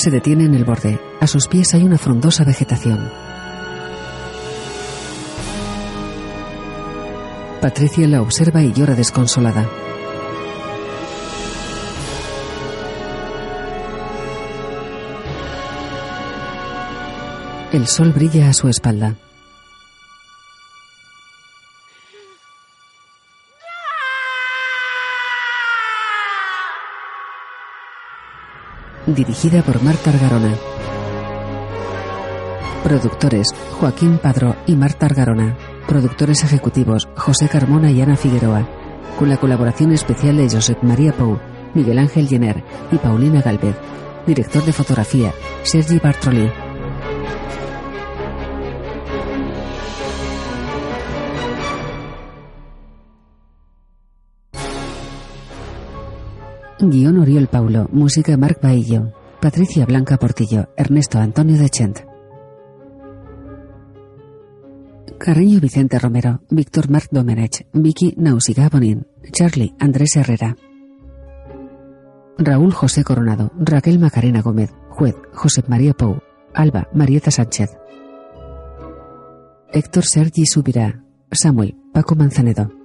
Se detiene en el borde. A sus pies hay una frondosa vegetación. Patricia la observa y llora desconsolada. El sol brilla a su espalda. Dirigida por Marta Argarona. Productores Joaquín Padro y Marta Argarona. Productores ejecutivos José Carmona y Ana Figueroa. Con la colaboración especial de Josep María Pou, Miguel Ángel Jenner y Paulina Galvez. Director de fotografía Sergi Bartrolí. Guión Oriol Paulo, música Marc Baillo, Patricia Blanca Portillo, Ernesto Antonio de Chent. Carreño Vicente Romero, Víctor Marc Domenech, Vicky Nausiga Bonín, Charlie Andrés Herrera. Raúl José Coronado, Raquel Macarena Gómez, Juez José María Pou, Alba Marieta Sánchez. Héctor Sergi Subirá, Samuel Paco Manzanedo.